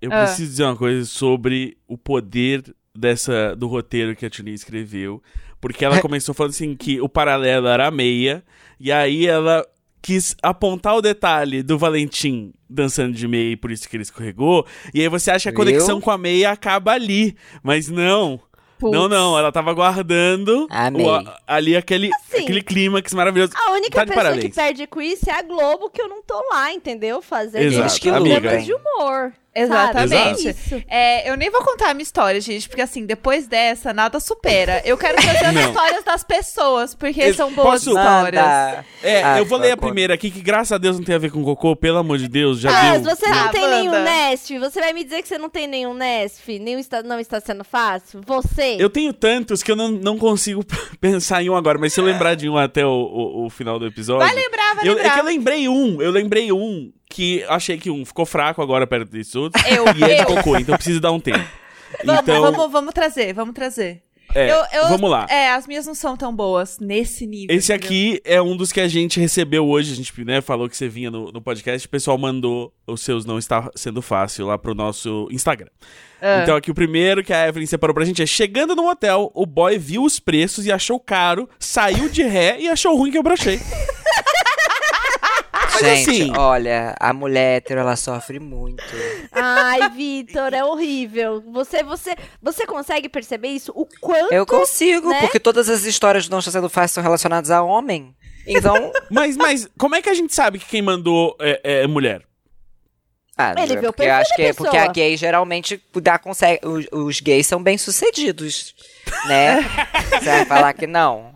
Eu Ah. preciso dizer uma coisa sobre o poder dessa do roteiro que a Tuni escreveu. Porque ela começou falando assim que o paralelo era a meia, e aí ela quis apontar o detalhe do Valentim dançando de meia e por isso que ele escorregou. E aí você acha que a Viu? conexão com a meia acaba ali. Mas não. Putz. Não, não, ela tava guardando o- ali aquele, Assim, aquele clímax maravilhoso. A única Tá pessoa parabéns. que perde com isso é a Globo, que eu não tô lá, entendeu? Fazendo Exato, amiga. de humor. Exatamente. É. É, eu nem vou contar a minha história, gente, porque assim, depois dessa, nada supera. Eu quero trazer as histórias das pessoas, porque Eu são boas posso- histórias. É, Ah, eu vou ler a conta. primeira aqui, que graças a Deus não tem a ver com cocô, pelo amor de Deus, já Ah, deu. você não Tá, tem nenhum Nesf? Você vai me dizer que você não tem nenhum Nesf? Nenhum está, não está sendo fácil? Você? Eu tenho tantos que eu não, não consigo pensar em um agora, mas se eu lembrar de um até o, o- o final do episódio. Vai lembrar, vai eu, É lembrar. que eu lembrei um, eu lembrei um que achei que um ficou fraco agora perto desses outros. Eu, E é de cocô, então eu preciso dar um tempo. Vamos, então, vamos, vamos trazer, vamos trazer. é, Eu- eu- vamos lá. É, as minhas não são tão boas nesse nível. Esse entendeu? aqui é um dos que a gente recebeu hoje. A gente né, falou que você vinha no, no podcast. O pessoal mandou os seus não está sendo fácil lá pro nosso Instagram. Ah. Então aqui o primeiro que a Evelyn separou pra gente é: chegando no hotel, o boy viu os preços e achou caro, saiu de ré e achou ruim que eu brochei. Gente, assim- olha, a mulher hétero, ela sofre muito. Ai, Vitor, é horrível. Você, você, você consegue perceber isso? O quanto. Eu consigo, né? porque todas as histórias do Não Está Sendo Fácil são relacionadas a homem. Então, Mas, mas como é que a gente sabe que quem mandou é, é mulher? ah, Ele viu porque eu acho que é porque a gay geralmente dá, consegue, os, os gays são bem sucedidos, né? Você vai falar que não.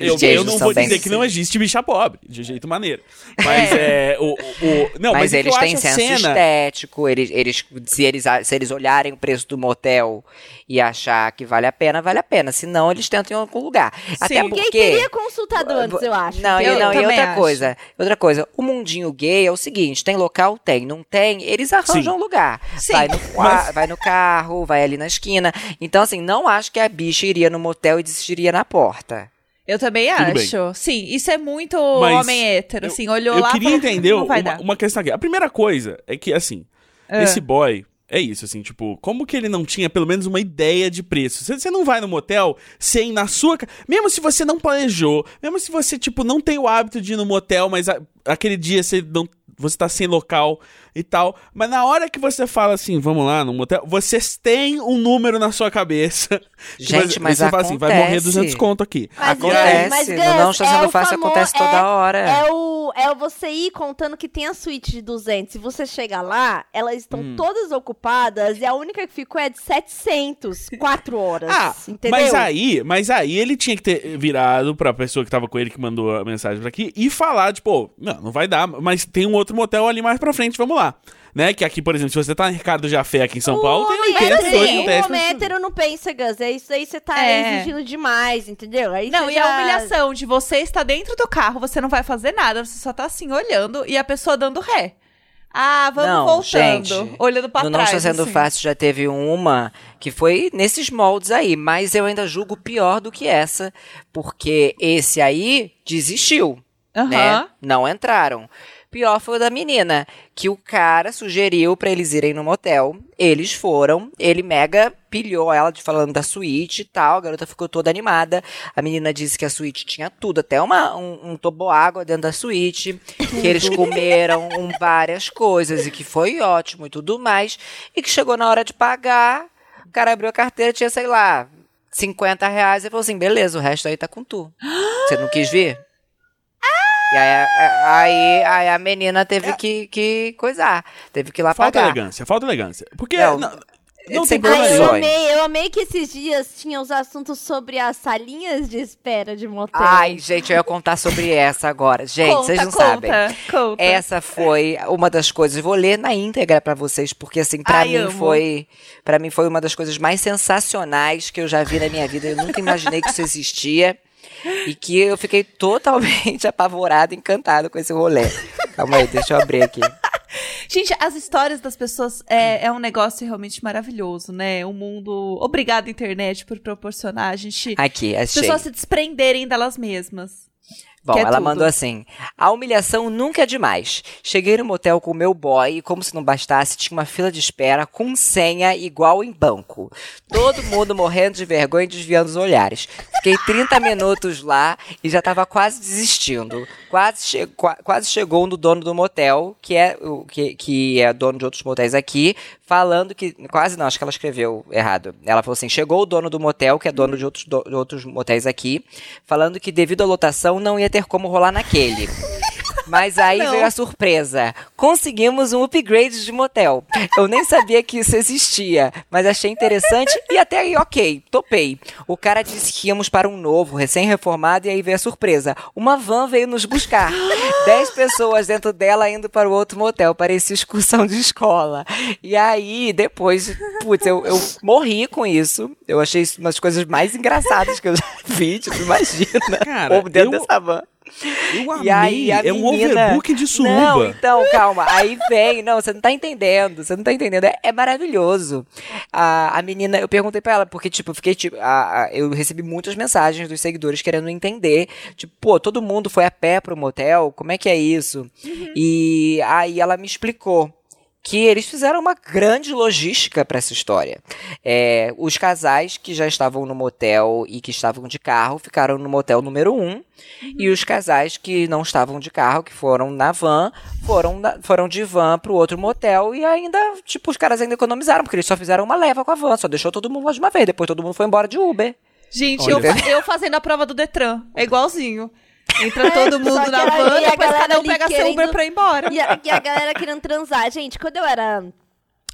Eu, eu não vou dizer que não sucedidos. existe bicha pobre, de jeito maneiro. Mas é. o, o, o- não, mas, Mas, é eles eu têm senso cena. estético, eles, eles, se, eles, se eles olharem o preço do motel e achar que vale a pena, vale a pena. Se não, eles tentam em algum lugar. Até Sim. Gay porque... teria consultado antes, eu acho. Não, Eu e, não, e também outra acho. coisa, outra coisa, o mundinho gay é o seguinte, tem local, tem, não tem, eles arranjam Sim. lugar. Sim. Vai no, qua- vai no carro, vai ali na esquina. Então, assim, não acho que a bicha iria no motel e desistiria na porta. Eu também Tudo bem. acho. Sim, isso é muito Mas homem hétero, eu- assim, olhou Eu lá e queria falou, entender uma, uma questão aqui. A primeira coisa é que, assim, Ah. esse boy. É isso, assim, tipo, como que ele não tinha pelo menos uma ideia de preço? Você, você não vai no motel sem na sua. Mesmo se você não planejou, mesmo se você, tipo, não tem o hábito de ir no motel, mas a- aquele dia você não você tá sem local e tal. Mas na hora que você fala assim, vamos lá no motel, vocês têm um número na sua cabeça. que Gente, você- mas você fala assim, vai morrer acontece. 200 conto aqui. Mas, Acontece. mas, no Gus, Não Está Sendo é Fácil famo- acontece toda é- hora. É o, é você ir contando que tem a suíte de 200. Se você chega lá, elas estão Hum. todas ocupadas e a única que ficou é de 700. 4 horas. Ah, entendeu? mas aí, mas aí ele tinha que ter virado pra pessoa que tava com ele, que mandou a mensagem pra aqui, e falar, tipo, "Pô, não, não vai dar, mas tem um outro motel ali mais pra frente, vamos lá. Né? Que aqui, por exemplo, se você tá em Ricardo Jafé aqui em São O Paulo, tem homem 80, hétero, 2 sim, motéis. O homem hétero não pensa, Gus. É isso aí, você tá É. exigindo demais, entendeu? Aí Não, e já- a humilhação de você estar dentro do carro, você não vai fazer nada, você só tá assim olhando e a pessoa dando ré. Ah, vamos Não, voltando, gente, olhando pra no trás. Não Está Sendo assim. Fácil já teve uma que foi nesses moldes aí, mas eu ainda julgo pior do que essa, porque esse aí desistiu, né? Não entraram. Pior foi o da menina, que o cara sugeriu pra eles irem no motel. Eles foram, ele mega pilhou ela de falando da suíte e tal. A garota ficou toda animada. A menina disse que a suíte tinha tudo, até uma, um, um toboágua dentro da suíte. Que eles comeram um, várias coisas e que foi ótimo e tudo mais. E que chegou na hora de pagar, o cara abriu a carteira tinha, sei lá, 50 reais e falou assim: beleza, o resto aí tá com tu. Você não quis vir? E aí, aí, aí a menina teve que, que coisar. Teve que ir lá Falta pagar. elegância, falta elegância. Porque Não, não, não tem problema Ai, eu amei, eu amei que esses dias tinha os assuntos sobre as salinhas de espera de motel. Ai, gente, eu ia contar sobre essa agora. Gente, conta, vocês não conta, sabem. Conta. Essa foi uma das coisas. Vou ler na íntegra pra vocês, porque assim, pra Ai, mim amo. foi, para mim foi uma das coisas mais sensacionais que eu já vi na minha vida. Eu nunca imaginei que isso existia e que eu fiquei totalmente apavorada, encantada com esse rolê. Calma aí, deixa eu abrir aqui. Gente, as histórias das pessoas é, é um negócio realmente maravilhoso, né? O mundo. Obrigado, internet, por proporcionar a gente. Aqui, as achei. pessoas se desprenderem delas mesmas. Bom, que é ela tudo. mandou assim: a humilhação nunca é demais. Cheguei no motel com o meu boy e, como se não bastasse, tinha uma fila de espera com senha igual em banco. Todo mundo morrendo de vergonha e desviando os olhares. Fiquei 30 minutos lá e já tava quase desistindo. Quase, che qua- quase chegou no dono do motel, que é, o, que, que é dono de outros motéis aqui, falando que. Quase não, acho que ela escreveu errado. Ela falou assim: chegou o dono do motel, que é dono de outros, do- de outros motéis aqui, falando que devido à lotação não ia ter como rolar naquele. Mas aí Não. veio a surpresa. Conseguimos um upgrade de motel. Eu nem sabia que isso existia, mas achei interessante e até aí, ok, topei. O cara disse que íamos para um novo, recém-reformado, e aí veio a surpresa. Uma van veio nos buscar. Dez pessoas dentro dela indo para o outro motel. Parecia excursão de escola. E aí, depois, putz, eu, eu morri com isso. Eu achei isso uma das coisas mais engraçadas que eu já vi, tipo, imagina. Cara, Ou dentro eu- dessa van. Eu amei. E aí, a é um menina- overbook de suruba. Não, então, calma. Aí vem. Não, você não tá entendendo. Você não tá entendendo. É, é maravilhoso. A, a menina, eu perguntei pra ela, porque, tipo, eu fiquei, tipo, a- a- eu recebi muitas mensagens dos seguidores querendo entender. Tipo, pô, todo mundo foi a pé pro motel? Como é que é isso? E aí ela me explicou. Que eles fizeram uma grande logística pra essa história. É, os casais que já estavam no motel e que estavam de carro ficaram no motel número 1. Um, e os casais que não estavam de carro, que foram na van, foram, na- foram de van pro outro motel e ainda, tipo, os caras ainda economizaram, porque eles só fizeram uma leva com a van, só deixou todo mundo lá de uma vez, depois todo mundo foi embora de Uber. Gente, eu, eu fazendo a prova do Detran. É igualzinho. Entra todo mundo na van, e a depois galera cada um pega seu querendo- Uber pra ir embora. E a, e a galera querendo transar. Gente, quando eu era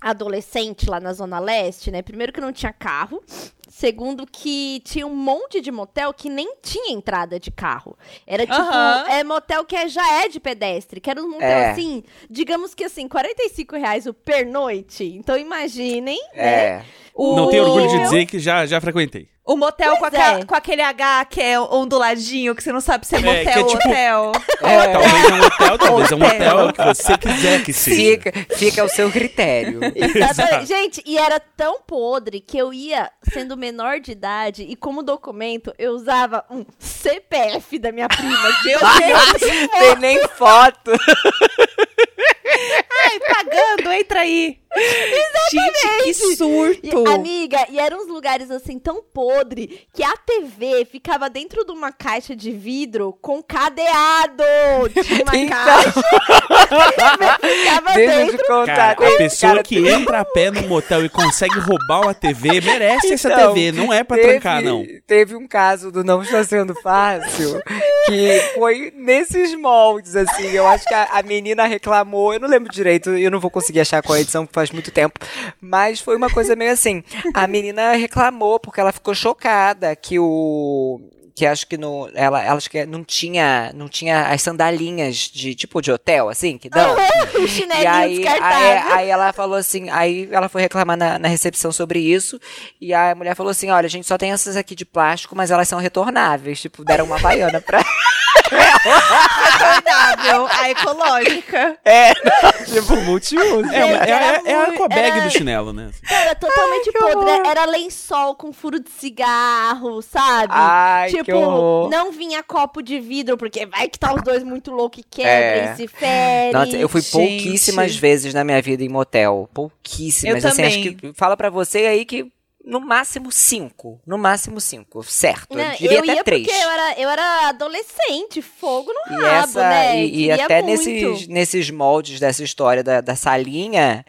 adolescente lá na Zona Leste, né? Primeiro que não tinha carro. Segundo que tinha um monte de motel que nem tinha entrada de carro. Era tipo, Aham. é motel que é- já é de pedestre. Que era um motel É. assim, digamos que assim, 45 reais o pernoite. Então imaginem, né? É. O- Não tenho orgulho de dizer que já, já frequentei. O motel com, é. com aquele H que é onduladinho, que você não sabe se é É, motel que é ou tipo- hotel. É. Talvez é um hotel, talvez é um Hotel. motel, é o que você quiser que seja. Fica, fica ao seu critério. Exatamente. Gente, e era tão podre que eu ia sendo menor de idade e como documento eu usava um CPF da minha prima. Meu Deus! Tem nem foto. Ai, pagando, entra aí. Gente, que E, surto. amiga, e eram uns lugares assim tão podre que a TV ficava dentro de uma caixa de vidro com cadeado. Tinha uma Então. caixa. a TV ficava Deixa dentro. te contar. Cara, a pessoa cara, que entra a pé no motel e consegue roubar uma TV merece essa Então, TV, não é pra teve- trancar, não. Teve um caso do Não Está Sendo Fácil que foi nesses moldes, assim. Eu acho que a, a menina reclamou, eu não lembro direito, eu não vou conseguir achar qual é a edição, que faz muito tempo. Mas foi uma coisa meio assim. A menina reclamou porque ela ficou chocada que o. Que acho que no, ela, ela acho que não tinha, não tinha as sandalinhas de tipo de hotel, assim, que dão. o E aí, aí, aí ela falou assim, aí ela foi reclamar na, na recepção sobre isso, e a mulher falou assim, olha, a gente só tem essas aqui de plástico, mas elas são retornáveis, tipo, deram uma baiana pra... Saudável, a ecológica. É, tipo, multiuso. É, uma- é, Era é, é a aquabag era- do chinelo, né? Era totalmente que podre. horror. Era lençol com furo de cigarro, sabe? Ai, tipo, que horror. não vinha copo de vidro, porque vai que tá os dois muito loucos e quebra É. e se fere. Nossa, eu fui Gente. pouquíssimas vezes na minha vida em motel. Pouquíssimas. Eu assim, acho também. que fala pra você aí que no máximo cinco. No máximo cinco, certo. Não, eu diria eu até três. eu era, eu era adolescente, fogo no E, rabo, essa, né? e, e até muito. nesses, nesses moldes dessa história da, da salinha,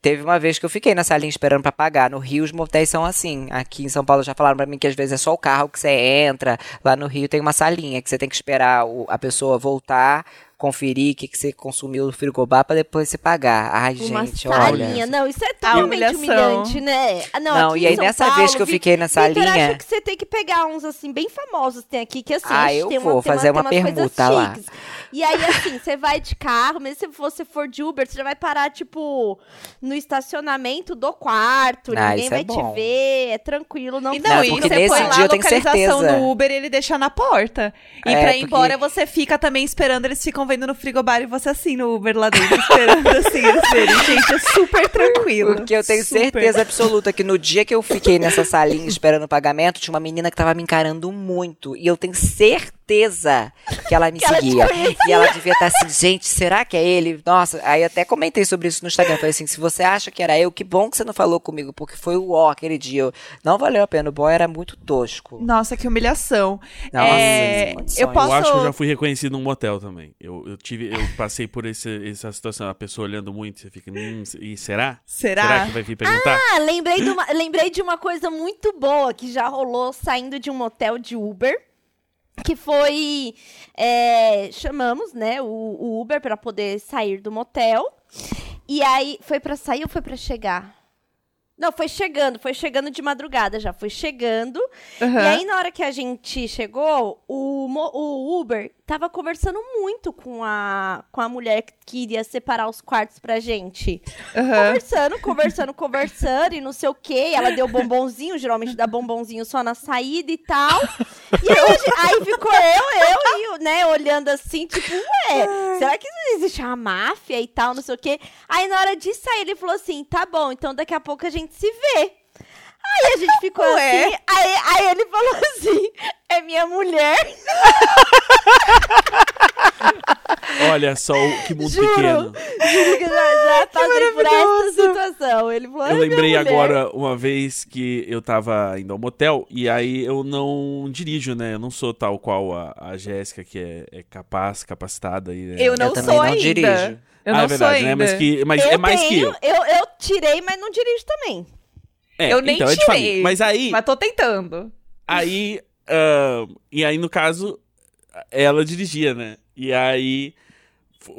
teve uma vez que eu fiquei na salinha esperando pra pagar. No Rio, os motéis são assim. Aqui em São Paulo já falaram pra mim que às vezes é só o carro que você entra. Lá no Rio tem uma salinha que você tem que esperar o- a pessoa voltar, conferir o que, que você consumiu no frigobar pra depois você pagar. Ai, Uma gente, salinha. olha. Não, isso é A totalmente humilhante, né? Ah, Não, Não, aqui e em aí São nessa Paulo, vez que eu fiquei na Vitor, salinha- acho que você tem que pegar uns, assim, bem famosos. Tem aqui, que assim, Ah, a gente eu tem vou uma, fazer uma, uma permuta lá. chiques. E aí, assim, você vai de carro, mesmo se você for de Uber, você já vai parar, tipo, no estacionamento do quarto. Ah, ninguém é vai te bom. ver, é tranquilo, não E não, Não, e porque você nesse põe lá dia a eu tenho localização certeza. no Uber e ele deixa na porta. E É, pra ir porque- embora, você fica também esperando, eles ficam vendo no frigobar e você assim no Uber lá dentro, esperando assim eles verem. Gente, é super tranquilo. Porque eu tenho Super. certeza absoluta que no dia que eu fiquei nessa salinha esperando o pagamento, tinha uma menina que tava me encarando muito. E eu tenho certeza que ela me Que ela seguia. conhecia. e ela devia estar assim, gente, será que é ele? Nossa, aí até comentei sobre isso no Instagram. Falei assim, se você acha que era eu, que bom que você não falou comigo, porque foi o ó aquele dia. Não valeu a pena, o boy era muito tosco. Nossa, que humilhação. Nossa, É, eu posso. Eu acho que eu já fui reconhecido num motel também. Eu, eu tive, eu passei por esse- essa situação, a pessoa olhando muito, você fica, hum, e será? Será? que vai vir perguntar? Ah, lembrei de, uma, lembrei de uma coisa muito boa que já rolou saindo de um motel de Uber. Que foi. é, chamamos, né, o, o Uber pra poder sair do motel. E aí. Foi pra sair ou foi pra chegar? Não, foi chegando, foi chegando de madrugada já, foi chegando. Aham. E aí, na hora que a gente chegou, o, o Uber tava conversando muito com a, com a mulher que queria separar os quartos pra gente. Aham. Conversando, conversando, conversando e não sei o quê. Ela deu bombonzinho, geralmente dá bombonzinho só na saída e tal. E aí, aí ficou eu, eu e né, olhando assim, tipo, ué, será que existe uma máfia e tal, não sei o quê? Aí na hora de sair, ele falou assim: tá bom, então daqui a pouco a gente se vê. Aí a gente ficou Ué? assim, aí, aí ele falou assim: é minha mulher. Olha só o que mundo Juro. pequeno. Juro que já, já passei por essa situação. Ele falou: Eu "É minha lembrei mulher." agora uma vez que eu tava indo ao motel e aí eu não dirijo, né? Eu não sou tal qual a, a Jéssica, que é, é capaz, capacitada. E, né? Eu não Eu também sou não ainda. dirijo. Eu ah, não é verdade, sou né? ainda. Mas, que, mas eu é mais que tenho, eu. eu. Eu tirei, mas não dirijo também. É, Eu nem então, é tirei. família. Mas aí, Mas tô tentando. aí, ah, e aí no caso, ela dirigia, né? E aí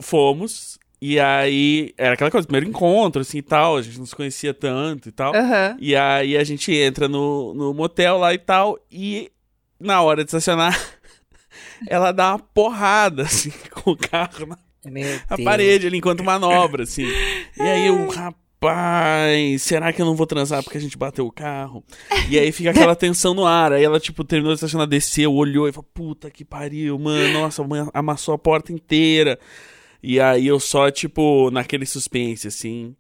fomos, e aí era aquela coisa, primeiro encontro, assim e tal, a gente não se conhecia tanto e tal. Aham. E aí a gente entra no, no motel lá e tal, e na hora de estacionar, ela dá uma porrada, assim, com o carro na, Meu na Deus. parede ali, enquanto manobra, assim. E aí eu, rapaz, será que eu não vou transar porque a gente bateu o carro? E aí fica aquela tensão no ar. Aí ela, tipo, terminou de estacionar, desceu, olhou e falou, puta que pariu, mano, nossa, mãe amassou a porta inteira. E aí eu só, tipo, naquele suspense, assim.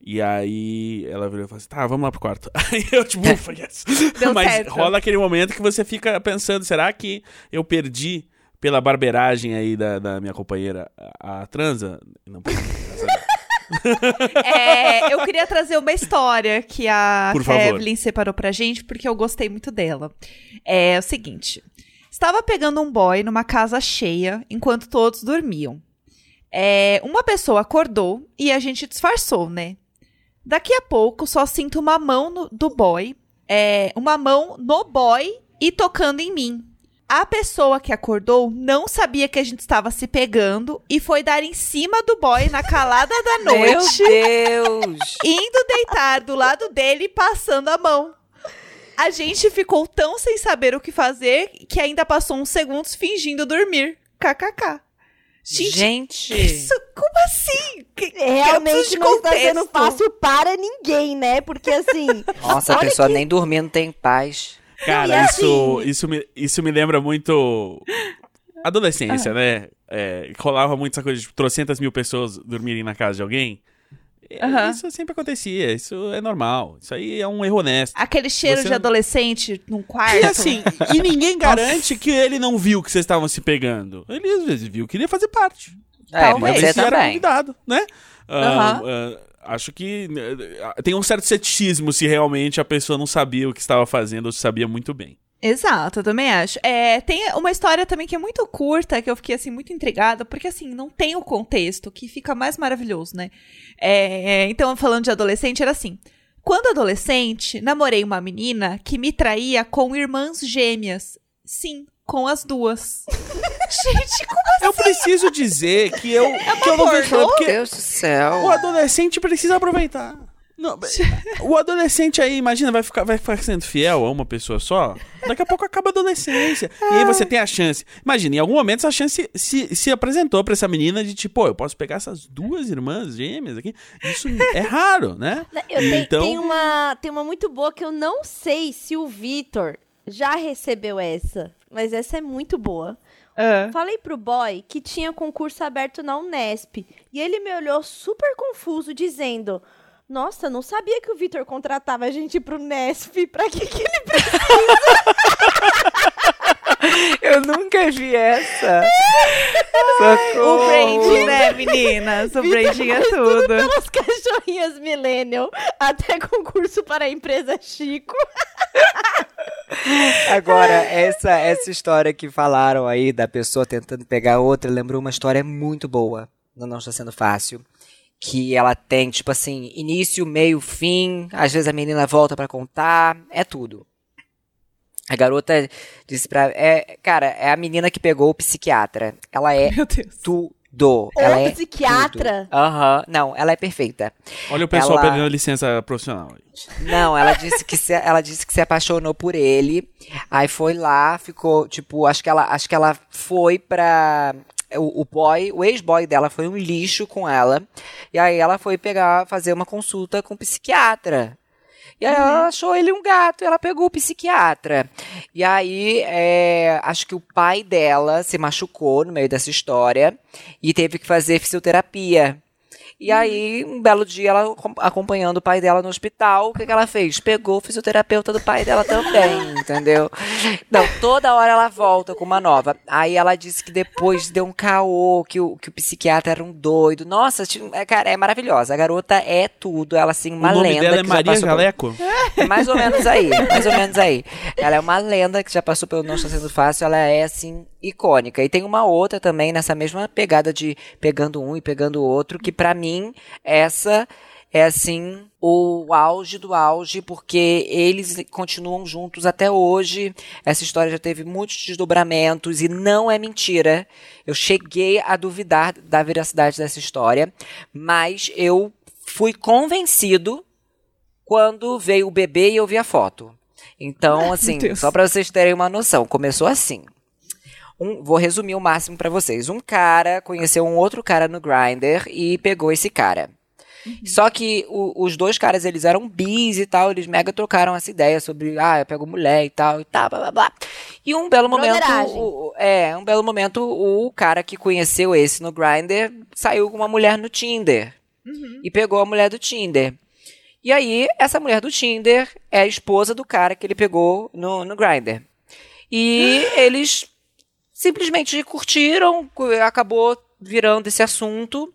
E aí ela virou e falou assim: tá, vamos lá pro quarto. Aí eu, tipo, ufa, yes. Mas certo. rola aquele momento que você fica pensando: será que eu perdi pela barbeiragem aí da, da minha companheira a, a transa? Não graças a. É, eu queria trazer uma história que a. Kevlin separou pra gente, porque eu gostei muito dela. É o seguinte: estava pegando um boy numa casa cheia enquanto todos dormiam. É, uma pessoa acordou e a gente disfarçou, né? Daqui a pouco só sinto uma mão no- do boy, é, uma mão no boy e tocando em mim. A pessoa que acordou não sabia que a gente estava se pegando e foi dar em cima do boy na calada da Meu noite, Deus! indo deitar do lado dele e passando a mão. A gente ficou tão sem saber o que fazer que ainda passou uns segundos fingindo dormir. KKK. Gente, Gente, isso, como assim? Que- Realmente não está sendo contexto. fácil para ninguém, né? Porque assim. nossa, a pessoa que- nem dormindo tem paz. Cara, assim- isso, isso, me, isso me lembra muito adolescência, né? É, rolava muito essa coisa de trocentas mil pessoas dormirem na casa de alguém. Aham. Isso sempre acontecia, isso é normal. Isso aí é um erro honesto. Aquele cheiro Você de não- adolescente num quarto. E assim, e ninguém garante que ele não viu que vocês estavam se pegando. Ele às vezes viu, queria fazer parte. É, Talvez. Esse era convidado, né? Ah, Aham. ah, acho que eh, tem um certo ceticismo se realmente a pessoa não sabia o que estava fazendo ou se sabia muito bem. Exato, eu também acho. É, tem uma história também que é muito curta, que eu fiquei assim muito intrigada, porque assim, não tem o contexto, que fica mais maravilhoso, né? É, então, falando de adolescente, era assim. Quando adolescente, namorei uma menina que me traía com irmãs gêmeas. Sim, com as duas. Gente, como Eu preciso dizer que eu, que eu não vejo porque Deus do céu. o adolescente precisa aproveitar. Não, o adolescente aí, imagina, vai ficar, vai ficar sendo fiel a uma pessoa só. Daqui a pouco acaba a adolescência. E aí você tem a chance. Imagina, em algum momento essa chance se, se apresentou pra essa menina de tipo, pô, eu posso pegar essas duas irmãs gêmeas aqui. Isso é raro, né? Eu tenho, Então- tem, uma, tem uma muito boa que eu não sei se o Vitor já recebeu essa, mas essa é muito boa. Ah. Falei pro boy que tinha concurso aberto na Unesp e ele me olhou super confuso, dizendo: Nossa, não sabia que o Vitor contratava a gente pro Unesp. Pra que, que ele Eu nunca vi essa. O Socorro. branding, né, meninas? O branding é tudo. pelas cachorrinhas Millennial até concurso para a empresa Chico? Agora, essa, essa história que falaram aí da pessoa tentando pegar outra, lembrou uma história muito boa. Não, não está sendo fácil. Que ela tem, tipo assim, início, meio, fim. Às vezes a menina volta pra contar. É tudo. A garota disse pra. É, cara, é a menina que pegou o psiquiatra. Ela é Meu Deus. tudo. Ela é psiquiatra? tudo. Aham. Não, ela é perfeita. Olha o pessoal Ela- perdendo a licença profissional. Não, ela disse que se, ela disse que se apaixonou por ele. Aí foi lá, ficou tipo, acho que ela, acho que ela foi pra o, o boy, o ex-boy dela foi um lixo com ela. E aí ela foi pegar, fazer uma consulta com o psiquiatra. E aí ela achou ele um gato, e ela pegou o psiquiatra. E aí, é, acho que o pai dela se machucou no meio dessa história e teve que fazer fisioterapia. E aí, um belo dia, ela acom- acompanhando o pai dela no hospital, o que, que ela fez? Pegou o fisioterapeuta do pai dela também, entendeu? Não, toda hora ela volta com uma nova. Aí ela disse que depois deu um caô, que o, que o psiquiatra era um doido. Nossa, é, cara, é maravilhosa. A garota é tudo. Ela, assim, uma o nome lenda. dela é Maria por- Jaleco. mais ou menos aí, mais ou menos aí. Ela é uma lenda que já passou pelo Não Está Sendo Fácil, ela é, assim, icônica. E tem uma outra também, nessa mesma pegada de pegando um e pegando o outro, que pra mim, essa é, assim, o auge do auge, porque eles continuam juntos até hoje. Essa história já teve muitos desdobramentos e não é mentira. Eu cheguei a duvidar da veracidade dessa história, mas eu fui convencido quando veio o bebê e eu vi a foto. Então, assim, só pra vocês terem uma noção, começou assim. Um- vou resumir o máximo pra vocês. Um cara conheceu um outro cara no Grindr e pegou esse cara. Só que o- os dois caras, eles eram bis e tal, eles mega trocaram essa ideia sobre, ah, eu pego mulher e tal, e tal, blá, blá, blá. E um belo momento, o- é, um belo momento, o cara que conheceu esse no Grindr saiu com uma mulher no Tinder. E pegou a mulher do Tinder. E aí, essa mulher do Tinder é a esposa do cara que ele pegou no, no Grindr. E eles simplesmente curtiram, cu- acabou virando esse assunto.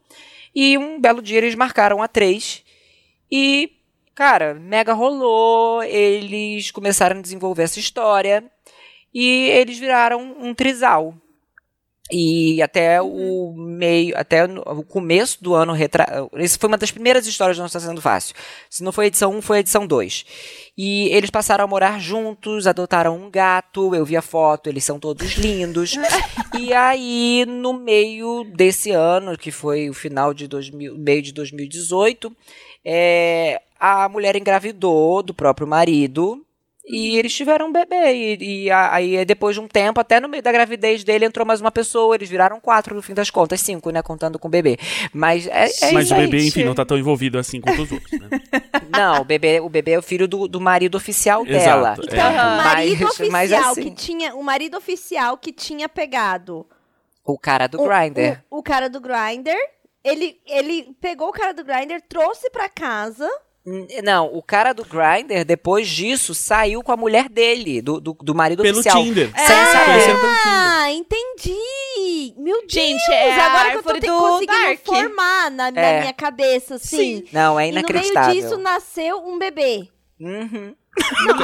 E um belo dia eles marcaram a três. E, cara, mega rolou. Eles começaram a desenvolver essa história. E eles viraram um trisal. E até o meio, até o começo do ano retra... Essa foi uma das primeiras histórias do Não Está Sendo Fácil. Se não foi a edição 1, foi a edição 2. E eles passaram a morar juntos, adotaram um gato, eu vi a foto, eles são todos lindos. e aí, no meio desse ano, que foi o final de 2000, meio de 2018, é, a mulher engravidou do próprio marido e eles tiveram um bebê. E, e aí, depois de um tempo, até no meio da gravidez dele, entrou mais uma pessoa. Eles viraram quatro, no fim das contas. Cinco, né? Contando com o bebê. Mas é, é Mas isso o bebê, enfim, não tá tão envolvido assim quanto os outros, né? Não, o bebê, o bebê é o filho do, do marido oficial dela. Exato, Então, É. o marido Mas- oficial mas assim- que tinha. O marido oficial que tinha pegado O cara do o- Grindr. O, o cara do Grindr. Ele, ele pegou o cara do Grindr, trouxe pra casa. Não, o cara do Grindr, depois disso, saiu com a mulher dele, do, do, do marido Pelo oficial. Tinder. Sem saber. Conheceram pelo Tinder. Ah, entendi! Meu Gente, Deus! é agora que eu tô do conseguindo Dark. formar na, na É. minha cabeça, assim. Não, é E no meio inacreditável. disso nasceu um bebê. Uhum.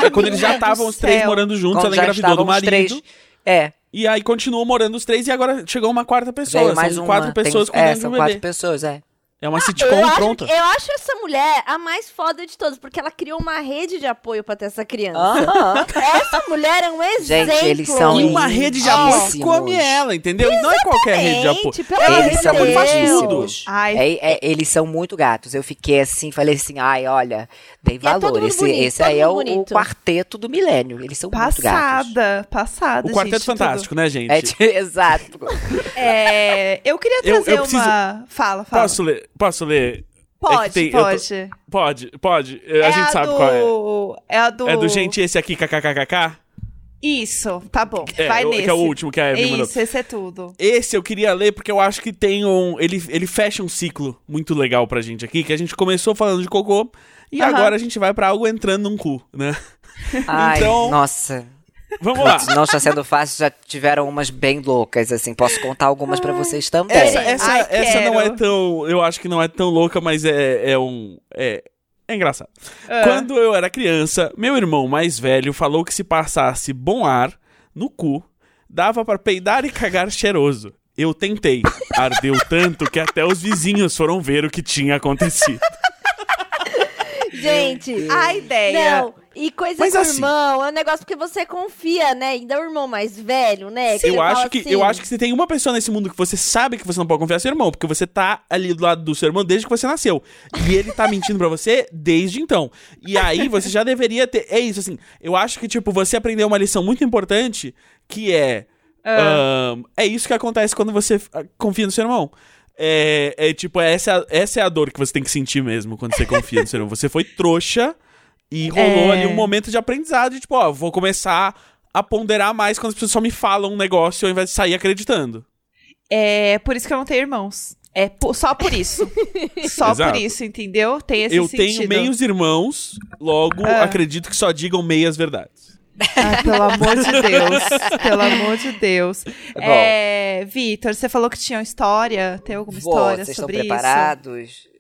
É quando eles já estavam os três morando juntos, Quando ela engravidou do marido. três. É, E aí continuou morando os três e agora chegou uma quarta pessoa. veio mais são uma. quatro Tem- pessoas é, cuidando de são quatro pessoas, é. É uma Eu sitcom acho, pronta. eu acho essa mulher a mais foda de todas, porque ela criou uma rede de apoio pra ter essa criança. Essa mulher é um exemplo. Gente, eles são E uma rede de apoio que come ela, entendeu? E não é qualquer rede de apoio. Pelo Eles são Deus. Ai. É, é, eles são muito gatos. Eu fiquei assim, falei assim, ai, olha, dei é todo valor. mundo esse, bonito, esse aí é o, o quarteto do milênio. Eles são muito gatos. Passada, passada, O Quarteto gente, Fantástico, né, gente? É, exato. tudo. É, eu queria Eu- trazer eu preciso- uma... Fala, fala. Posso ler? Posso ler? Pode, É tem- eu tô- pode. Pode, pode. A É gente sabe do... qual é. É a do... É do gente esse aqui, kkkk? Isso, tá bom. É, Vai o- nesse. que é o último que a Evelyn mandou. Isso, esse é tudo. Esse eu queria ler porque eu acho que tem um. Ele, ele fecha um ciclo muito legal pra gente aqui, que a gente começou falando de cocô e Aham. agora a gente vai pra algo entrando num cu, né? Ai, Então- nossa. Vamos lá. Não está sendo fácil, já tiveram umas bem loucas, assim. Posso contar algumas pra vocês também. Essa, essa, Ai, essa não é tão. Eu acho que não é tão louca, mas é, é um. É, é engraçado. Ah. Quando eu era criança, meu irmão mais velho falou que se passasse bom ar no cu, dava pra peidar e cagar cheiroso. Eu tentei. Ardeu tanto que até os vizinhos foram ver o que tinha acontecido. Gente, A ideia. não. E coisa Mas com o assim- irmão é um negócio que você confia, né? Ainda é o irmão mais velho, né? eu, você acho que, assim, eu acho que se tem uma pessoa nesse mundo que você sabe que você não pode confiar, é seu irmão, porque você tá ali do lado do seu irmão desde que você nasceu. E ele tá mentindo pra você desde então. E aí você já deveria ter. É isso, assim. Eu acho que, tipo, você aprendeu uma lição muito importante que é. ahn, é isso que acontece quando você ah, confia no seu irmão. É, é tipo, essa, essa é a dor que você tem que sentir mesmo quando você confia no seu irmão. Você foi trouxa e rolou É. ali um momento de aprendizado, de, tipo, ó, vou começar a ponderar mais quando as pessoas só me falam um negócio ao invés de sair acreditando. É por isso que eu não tenho irmãos. É só por isso. só Exato. por isso, entendeu? Tem esse eu sentido. tenho meios irmãos, logo Ah. acredito que só digam meias verdades. Ai, pelo amor de Deus. pelo amor de Deus. Bom. É, Vitor, você falou que tinha uma história. Tem alguma Vou, história vocês estão sobre isso?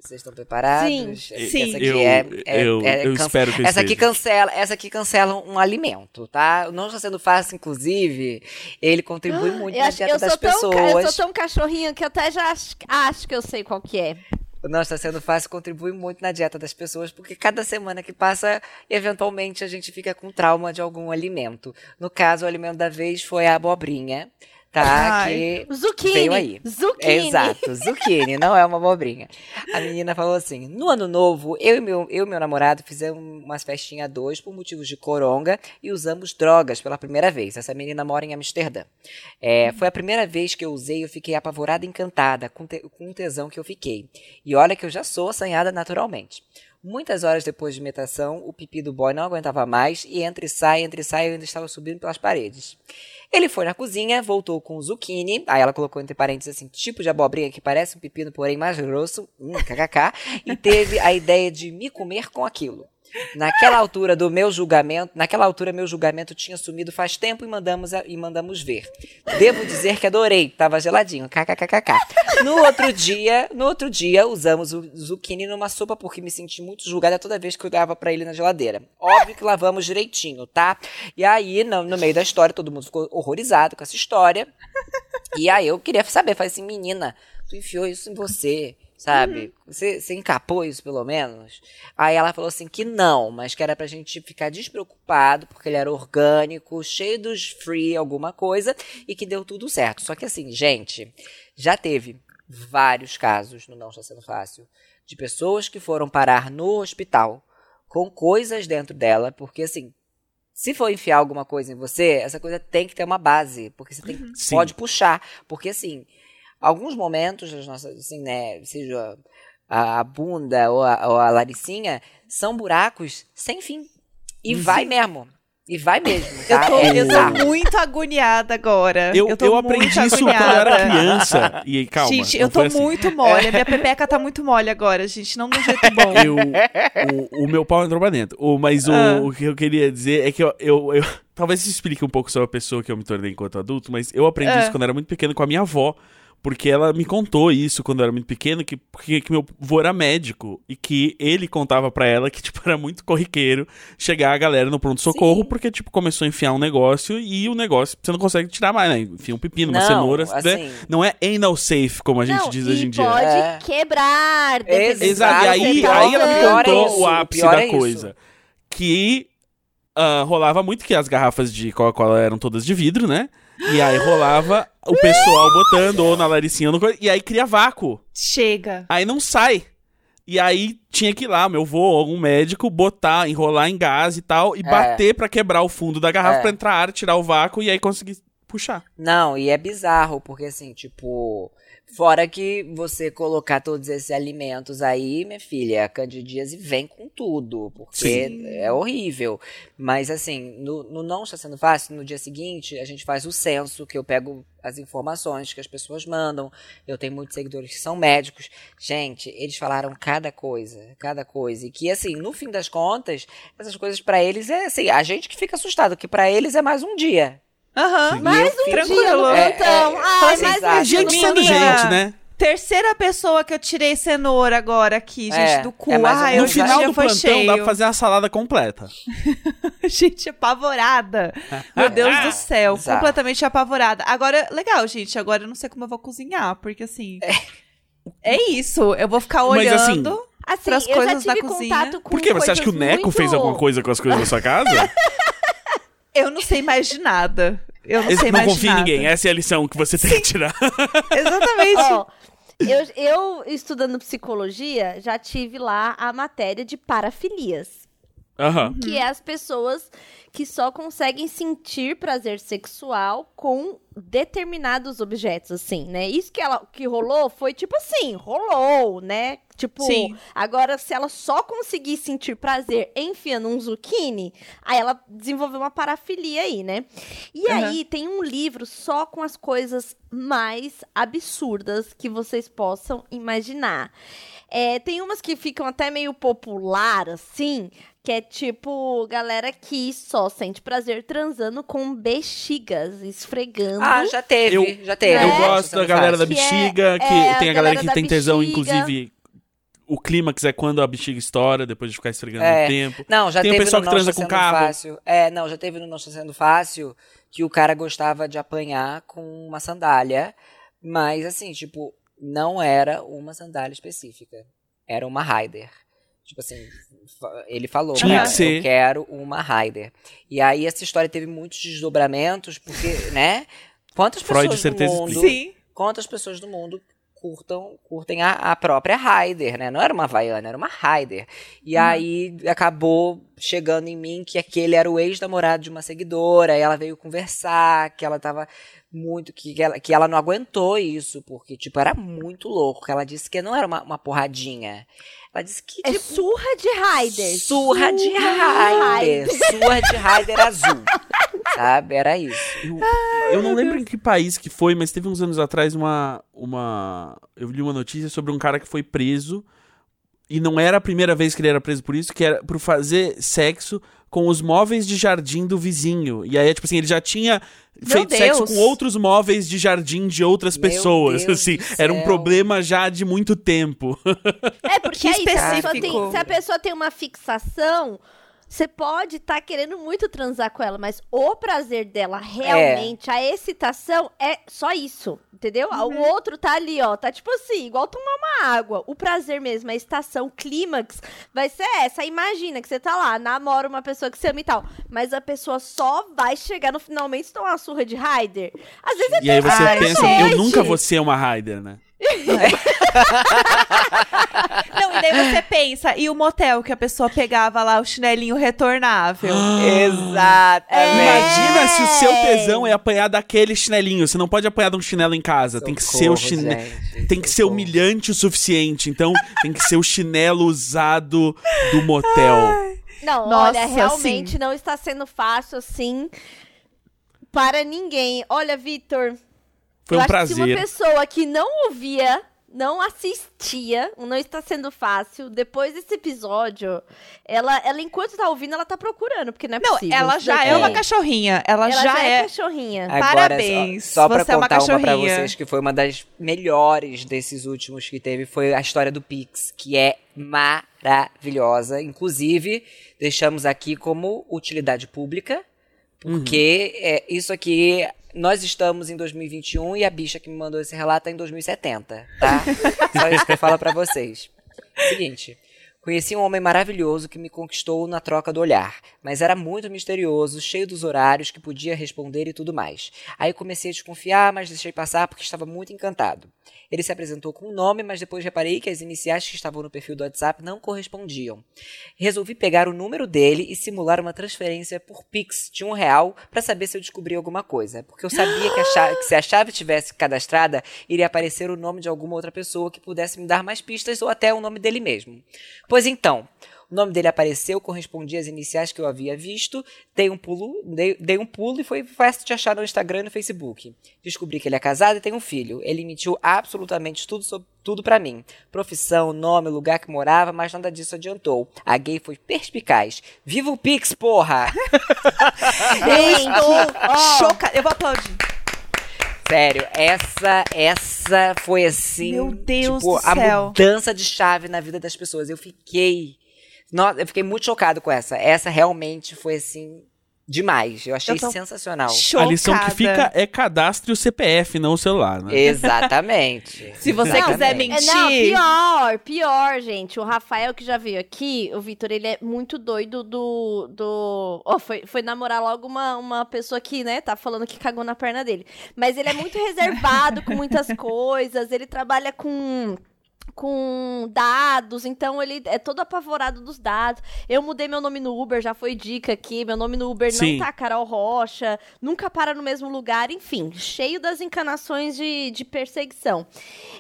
Vocês estão preparados? Sim. Essa Sim. aqui Eu- é, é- eu- é eu can- espero que essa aqui cancela, essa aqui cancela um alimento, tá? Não está sendo fácil, inclusive. Ele contribui muito Eu na acho que dieta eu das sou, tão, eu pessoas. sou tão cachorrinho que eu até já acho, acho que eu sei qual que é. O Não Está Sendo Fácil contribui muito na dieta das pessoas, porque cada semana que passa, eventualmente, a gente fica com trauma de algum alimento. No caso, o alimento da vez foi a abobrinha, tá? Ai. Que Zucchini. veio aí. Zucchini. Exato, zucchini, não é uma abobrinha. A menina falou assim: no ano novo, eu e meu, eu e meu namorado fizemos umas festinhas a dois por motivos de coronga e usamos drogas pela primeira vez. Essa menina mora em Amsterdã. É, foi a primeira vez que eu usei e eu fiquei apavorada e encantada com, te, com o tesão que eu fiquei. E olha que eu já sou assanhada naturalmente. Muitas horas depois de imitação, o pipi do boy não aguentava mais e entre e sai, entre e sai, eu ainda estava subindo pelas paredes. Ele foi na cozinha, voltou com zucchini, aí ela colocou entre parênteses assim, tipo de abobrinha que parece um pepino, porém mais grosso, hum, kkk, e teve a ideia de me comer com aquilo. Naquela altura do meu julgamento, naquela altura meu julgamento tinha sumido faz tempo e mandamos, a- e mandamos ver. Devo dizer que adorei, tava geladinho. No outro dia, no outro dia usamos o zucchini numa sopa porque me senti muito julgada toda vez que eu dava pra ele na geladeira. Óbvio que lavamos direitinho, tá? E aí, no, no meio da história, todo mundo ficou horrorizado com essa história. E aí eu queria saber, falei assim, menina, tu enfiou isso em você, sabe? Você, você encapou isso pelo menos? Aí ela falou assim que não, mas que era pra gente ficar despreocupado, porque ele era orgânico, cheio dos free alguma coisa, e que deu tudo certo. Só que assim, gente, já teve vários casos, no Não Está Sendo Fácil, de pessoas que foram parar no hospital com coisas dentro dela, porque assim, se for enfiar alguma coisa em você, essa coisa tem que ter uma base, porque você tem, Sim. pode puxar, porque assim, alguns momentos das nossas, assim, né, seja a, a bunda ou a, ou a laricinha, são buracos sem fim. E vai mesmo. E vai mesmo, Eu tá? tô, É eu tô muito agoniada agora. Eu, tô eu muito aprendi isso quando eu era criança. E calma. Gente, eu tô assim. muito mole. A minha pepeca tá muito mole agora, gente. Não de um jeito bom. Eu, o, o meu pau entrou pra dentro. O, mas o, Ah. o que eu queria dizer é que eu, eu, eu- Talvez isso explique um pouco sobre a pessoa que eu me tornei enquanto adulto, mas eu aprendi Ah. isso quando eu era muito pequeno com a minha avó. Porque ela me contou isso quando eu era muito pequeno, que, porque, que meu avô era médico. E que ele contava pra ela que, tipo, era muito corriqueiro chegar a galera no pronto-socorro, porque, tipo, começou a enfiar um negócio e o negócio você não consegue tirar mais, né? Enfia um pepino, uma Não, cenoura. assim- né? Não é anal safe, como a gente Não, diz hoje em dia. pode É. quebrar. Exato, e aí, que aí ela me é contou isso, o ápice pior da é isso. coisa. Que ah, rolava muito que as garrafas de Coca-Cola eram todas de vidro, né? E aí rolava o pessoal botando ou na laricinha ou no... E aí cria vácuo. Chega. Aí não sai. E aí tinha que ir lá, meu avô, algum médico, botar, enrolar em gás e tal, e É. bater pra quebrar o fundo da garrafa É. pra entrar ar, tirar o vácuo e aí conseguir puxar. Não, e é bizarro, porque assim, tipo. Fora que você colocar todos esses alimentos aí, minha filha, a candidíase vem com tudo, porque Sim. é horrível. Mas assim, no, no não está sendo fácil, no dia seguinte, a gente faz o censo, que eu pego as informações que as pessoas mandam. Eu tenho muitos seguidores que são médicos. Gente, eles falaram cada coisa, cada coisa. E que, assim, no fim das contas, essas coisas pra eles é assim, a gente que fica assustado, que pra eles é mais um dia. Aham. Sim. Mais eu um fico- dia no É, plantão. é, Ai, assim, mais exato. um dia no Gente sendo gente, né? Terceira pessoa que eu tirei cenoura agora aqui, gente, É, do cu. é mais Ai, menos No já- final do plantão cheio. dá pra fazer a salada completa. gente, apavorada. Meu Deus do céu, Bizarro. completamente apavorada. Agora, legal, gente. Agora eu não sei como eu vou cozinhar, porque assim. É, isso. Eu vou ficar Mas, assim, olhando. Assim, eu coisas já na tive cozinha. contato com Por quê? Você acha que o Neco muito... fez alguma coisa com as coisas da sua casa? Eu não sei mais de nada. Eu não Esse- sei não mais de confia em nada. ninguém. Essa é a lição que você tem que tirar. Exatamente. Ó, eu, eu, estudando psicologia, já tive lá a matéria de parafilias. Aham. Que é as pessoas que só conseguem sentir prazer sexual com determinados objetos, assim, né? Isso que, ela, que rolou foi tipo assim, rolou, né? Tipo, Sim. agora se ela só conseguir sentir prazer enfiando um zucchini, aí ela desenvolveu uma parafilia aí, né? E Aham. aí tem um livro só com as coisas mais absurdas que vocês possam imaginar. É, tem umas que ficam até meio popular, assim, que é tipo, galera que só sente prazer transando com bexigas, esfregando. Ah, já teve, Eu- já teve. Eu É. gosto da galera da Que é- bexiga, que é, tem a a galera galera que tem tesão, bexiga. inclusive. O clímax é quando a bexiga estoura, depois de ficar esfregando É. tempo. Não, já Tem o teve pessoal no que transa com Sendo carro. Fácil. É, não, já teve no Não Está Sendo Fácil que o cara gostava de apanhar com uma sandália, mas assim, tipo, não era uma sandália específica. Era uma Raider. Tipo assim, ele falou, Tinha que ser. eu quero uma Raider. E aí essa história teve muitos desdobramentos, porque, né? Quantas Freud, pessoas certeza, do mundo explica. Sim. quantas pessoas do mundo curtam, curtem a, a própria Raider, né? Não era uma Havaiana, era uma Raider. E aí acabou chegando em mim que aquele era o ex-namorado de uma seguidora, e ela veio conversar, que ela tava muito, que ela, que ela não aguentou isso, porque, tipo, era muito louco. que Ela disse que não era uma, uma porradinha. Ela disse que, É tipo, surra de Raider. surra de Raider. Surra de Raider azul. Sabe? Era isso. Eu, eu não lembro em que país que foi, mas teve uns anos atrás uma, uma. Eu li uma notícia sobre um cara que foi preso e não era a primeira vez que ele era preso por isso, que era por fazer sexo com os móveis de jardim do vizinho. E aí, tipo assim, ele já tinha Meu feito sexo Deus. com outros móveis de jardim de outras Meu pessoas. Deus assim, era um problema já de muito tempo. É, porque Que aí, se a, pessoa tem, se a pessoa tem uma fixação, você pode estar querendo muito transar com ela, mas o prazer dela realmente, a excitação é só isso, entendeu? O outro tá ali, ó, tá tipo assim, igual tomar uma água. O prazer mesmo, a excitação, o clímax, vai ser essa. Imagina que você tá lá, namora uma pessoa que você ama e tal, mas a pessoa só vai chegar no finalmente tomar uma surra de Raider. Às vezes é E aí você pensa, eu nunca vou ser uma Raider, né? Não, e daí você pensa, e o motel que a pessoa pegava lá, o chinelinho retornável? Exatamente. Imagina se o seu tesão é apanhar daquele chinelinho. Você não pode apanhar de um chinelo em casa. tem que ser o chinelo. Tem que ser humilhante o suficiente. Então, tem que ser o chinelo usado do motel. Não, Nossa, olha, realmente sim. não está sendo fácil assim para ninguém. Olha, Vitor, Foi eu um acho que se uma prazer. pessoa que não ouvia, não assistia, não está sendo fácil, depois desse episódio, ela, ela enquanto tá ouvindo, ela tá procurando, porque não é Não, possível. ela já daqui. é uma cachorrinha. Ela, Ela já, é. cachorrinha. Agora, Parabéns, Só, só pra você é uma contar uma, pra cachorrinha. vocês que foi uma das melhores desses últimos que teve, foi a história do Pix, que é maravilhosa. Inclusive, deixamos aqui como utilidade pública, porque é, isso aqui. Nós estamos em 2021 e a bicha que me mandou esse relato é em 2070, tá? Só isso que eu falo pra vocês. Seguinte. Conheci um homem maravilhoso que me conquistou na troca do olhar, mas era muito misterioso, cheio dos horários que podia responder e tudo mais. Aí comecei a desconfiar, mas deixei passar porque estava muito encantado. Ele se apresentou com um nome, mas depois reparei que as iniciais que estavam no perfil do WhatsApp não correspondiam. Resolvi pegar o número dele e simular uma transferência por Pix de um real para saber se eu descobria alguma coisa, porque eu sabia que, chave- que se a chave tivesse cadastrada, iria aparecer o nome de alguma outra pessoa que pudesse me dar mais pistas ou até o nome dele mesmo. Pois então, o nome dele apareceu, correspondia às iniciais que eu havia visto, dei um pulo, dei, dei um pulo e foi fácil de achar no Instagram e no Facebook. Descobri que ele é casado e tem um filho. Ele mentiu absolutamente tudo sobre tudo pra mim. Profissão, nome, lugar que morava, mas nada disso adiantou. A gay foi perspicaz. Viva o Pix, porra! Eu estou chocada. Eu vou aplaudir. Sério, essa essa foi assim, Meu Deus tipo, do a céu. mudança de chave na vida das pessoas. Eu fiquei, nossa, eu fiquei muito chocado com essa. Essa realmente foi assim demais. Eu achei Eu sensacional. Chocada. A lição que fica é cadastre o CPF, não o celular, né? Exatamente. Se você quiser Exatamente. mentir. É, não, pior, pior, gente. O Rafael que já veio aqui, o Vitor, ele é muito doido do. do... Ó, foi, foi namorar logo uma, uma pessoa que, né, tá falando que cagou na perna dele. Mas ele é muito reservado com muitas coisas, ele trabalha com. Com dados, então ele é todo apavorado dos dados. Eu mudei meu nome no Uber, já foi dica aqui. Meu nome no Uber Sim. não tá Carol Rocha, nunca para no mesmo lugar, enfim, cheio das encanações de, de perseguição.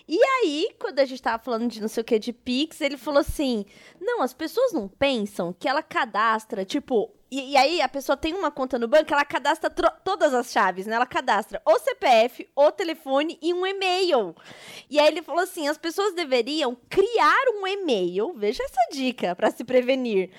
E aí, quando a gente tava falando de não sei o que de Pix, ele falou assim: não, as pessoas não pensam que ela cadastra, tipo. E, e aí a pessoa tem uma conta no banco, ela cadastra todas as chaves, né? Ela cadastra o CPF, o telefone e um e-mail. E aí ele falou assim: as pessoas deveriam criar um e-mail, veja essa dica pra se prevenir.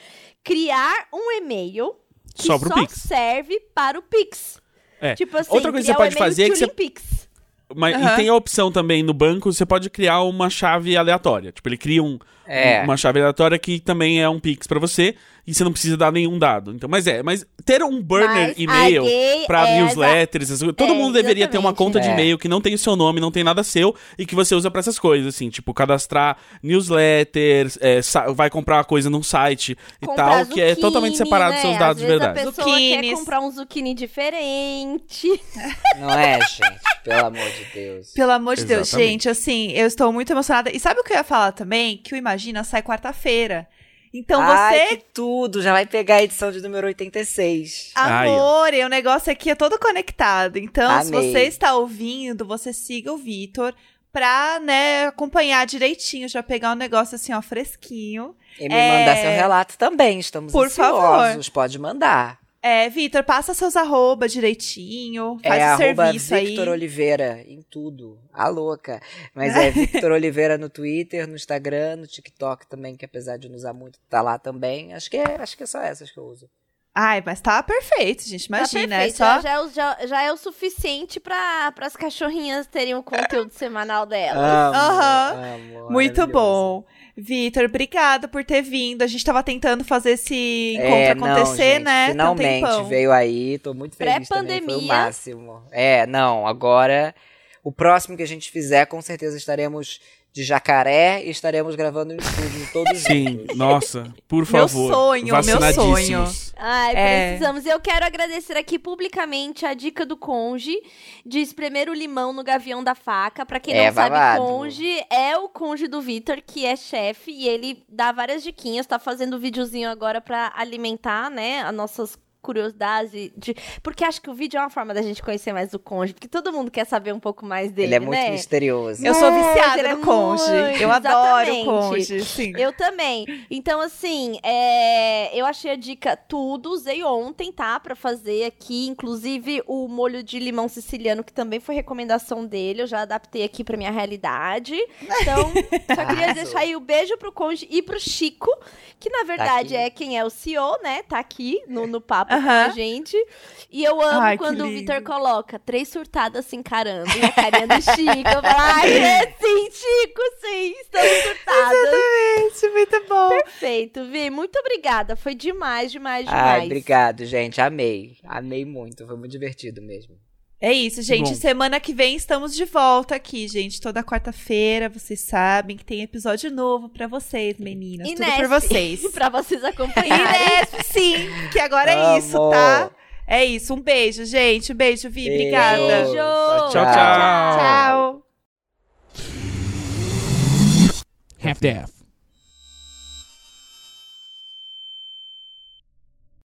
Criar um e-mail que Só Pix. serve para o Pix. É. Tipo assim, Outra coisa que você pode fazer é que você Pix. Mas, Aham. E tem a opção também no banco, você pode criar uma chave aleatória. Tipo, ele cria um, É. uma chave aleatória que também é um Pix pra você e você não precisa dar nenhum dado. Então, mas é, mas ter um burner Mas e-mail gay pra é newsletters, coisas, todo É, mundo deveria ter uma conta de É. e-mail que não tem o seu nome, não tem nada seu e que você usa pra essas coisas, assim, tipo, cadastrar newsletters, é, vai comprar uma coisa num site e Comprar tal, que é zucchini, totalmente separado dos né? seus dados de verdade. a pessoa quer comprar um zucchini diferente. Não é, gente? Pelo amor de Deus. Pelo amor de Deus, Exatamente. gente, assim, eu estou muito emocionada. E sabe o que eu ia falar também? Que o Imagina sai quarta-feira. Então Ai, você, que tudo! Já vai pegar a edição de número 86. Ai, ó. amor, e o negócio aqui é todo conectado. Então, se Amei. você está ouvindo, você siga o Vitor pra, né, acompanhar direitinho, já pegar um negócio assim, ó, fresquinho. E me É. mandar seu relato também. Estamos Por ansiosos. Pode mandar. É, Vitor, passa seus arroba direitinho, faz é o arroba serviço aí. Victor Oliveira em tudo. A louca. Mas é Victor Oliveira no Twitter, no Instagram, no TikTok também, que apesar de não usar muito, tá lá também. Acho que é, acho que é só essas que eu uso. Ai, mas tá perfeito, gente. Tá Imagina, é perfeito, só. já, já é o- já- já é o suficiente para as cachorrinhas terem o conteúdo semanal delas. Amo, Aham. amo, Muito bom. Vitor, obrigada por ter vindo. A gente tava tentando fazer esse encontro É, não, acontecer, gente, né? Um Finalmente tempão. veio aí, tô muito feliz também, foi o Pré-pandemia. máximo. É, não, agora o próximo que a gente fizer, com certeza estaremos de jacaré e estaremos gravando no estúdio todos Sim, juntos. nossa, por Meu favor. sonho, meu vacinadíssimos. Ai, É. precisamos. Eu quero agradecer aqui publicamente a dica do Conge de espremer o limão no gavião da faca. Pra quem É não sabe, babado. Conge é o Conge do Vitor, que é chefe, e ele dá várias diquinhas. Tá fazendo videozinho agora pra alimentar, né, as nossas curiosidades. De... Porque acho que o vídeo é uma forma da gente conhecer mais o Conge, porque todo mundo quer saber um pouco mais dele, Ele é muito né? misterioso. Eu sou Muito, viciada ele é no Conge. muito, Eu adoro o. Conge, sim. Eu também. Então, assim, é, eu achei a dica tudo. Usei ontem, tá? Pra fazer aqui. Inclusive, o molho de limão siciliano, que também foi recomendação dele. Eu já adaptei aqui pra minha realidade. Então, só queria deixar aí o beijo pro Conde e pro Chico, que na verdade aqui. é quem é o CEO, né? Tá aqui no, no papo com Aham. a gente. E eu amo Ai, quando o. Vitor coloca três surtadas se encarando e a carinha do Chico. Eu falo, ai, é sim, Chico, sim, estamos surtadas. Gente, muito bom. Perfeito, Vi. Muito obrigada. Foi demais, demais, demais. Ai, obrigado, gente. Amei. Amei muito. Foi muito divertido mesmo. É isso, gente. Bom. Semana que vem estamos de volta aqui, gente. Toda quarta-feira, vocês sabem que tem episódio novo pra vocês, meninas. Tudo por vocês. pra vocês acompanharem. Nesp, sim, que agora é isso, tá? É isso. Um beijo, gente. Um beijo, Vi. Beijo. Obrigada. Beijo. Tchau, tchau. Tchau. half-daff.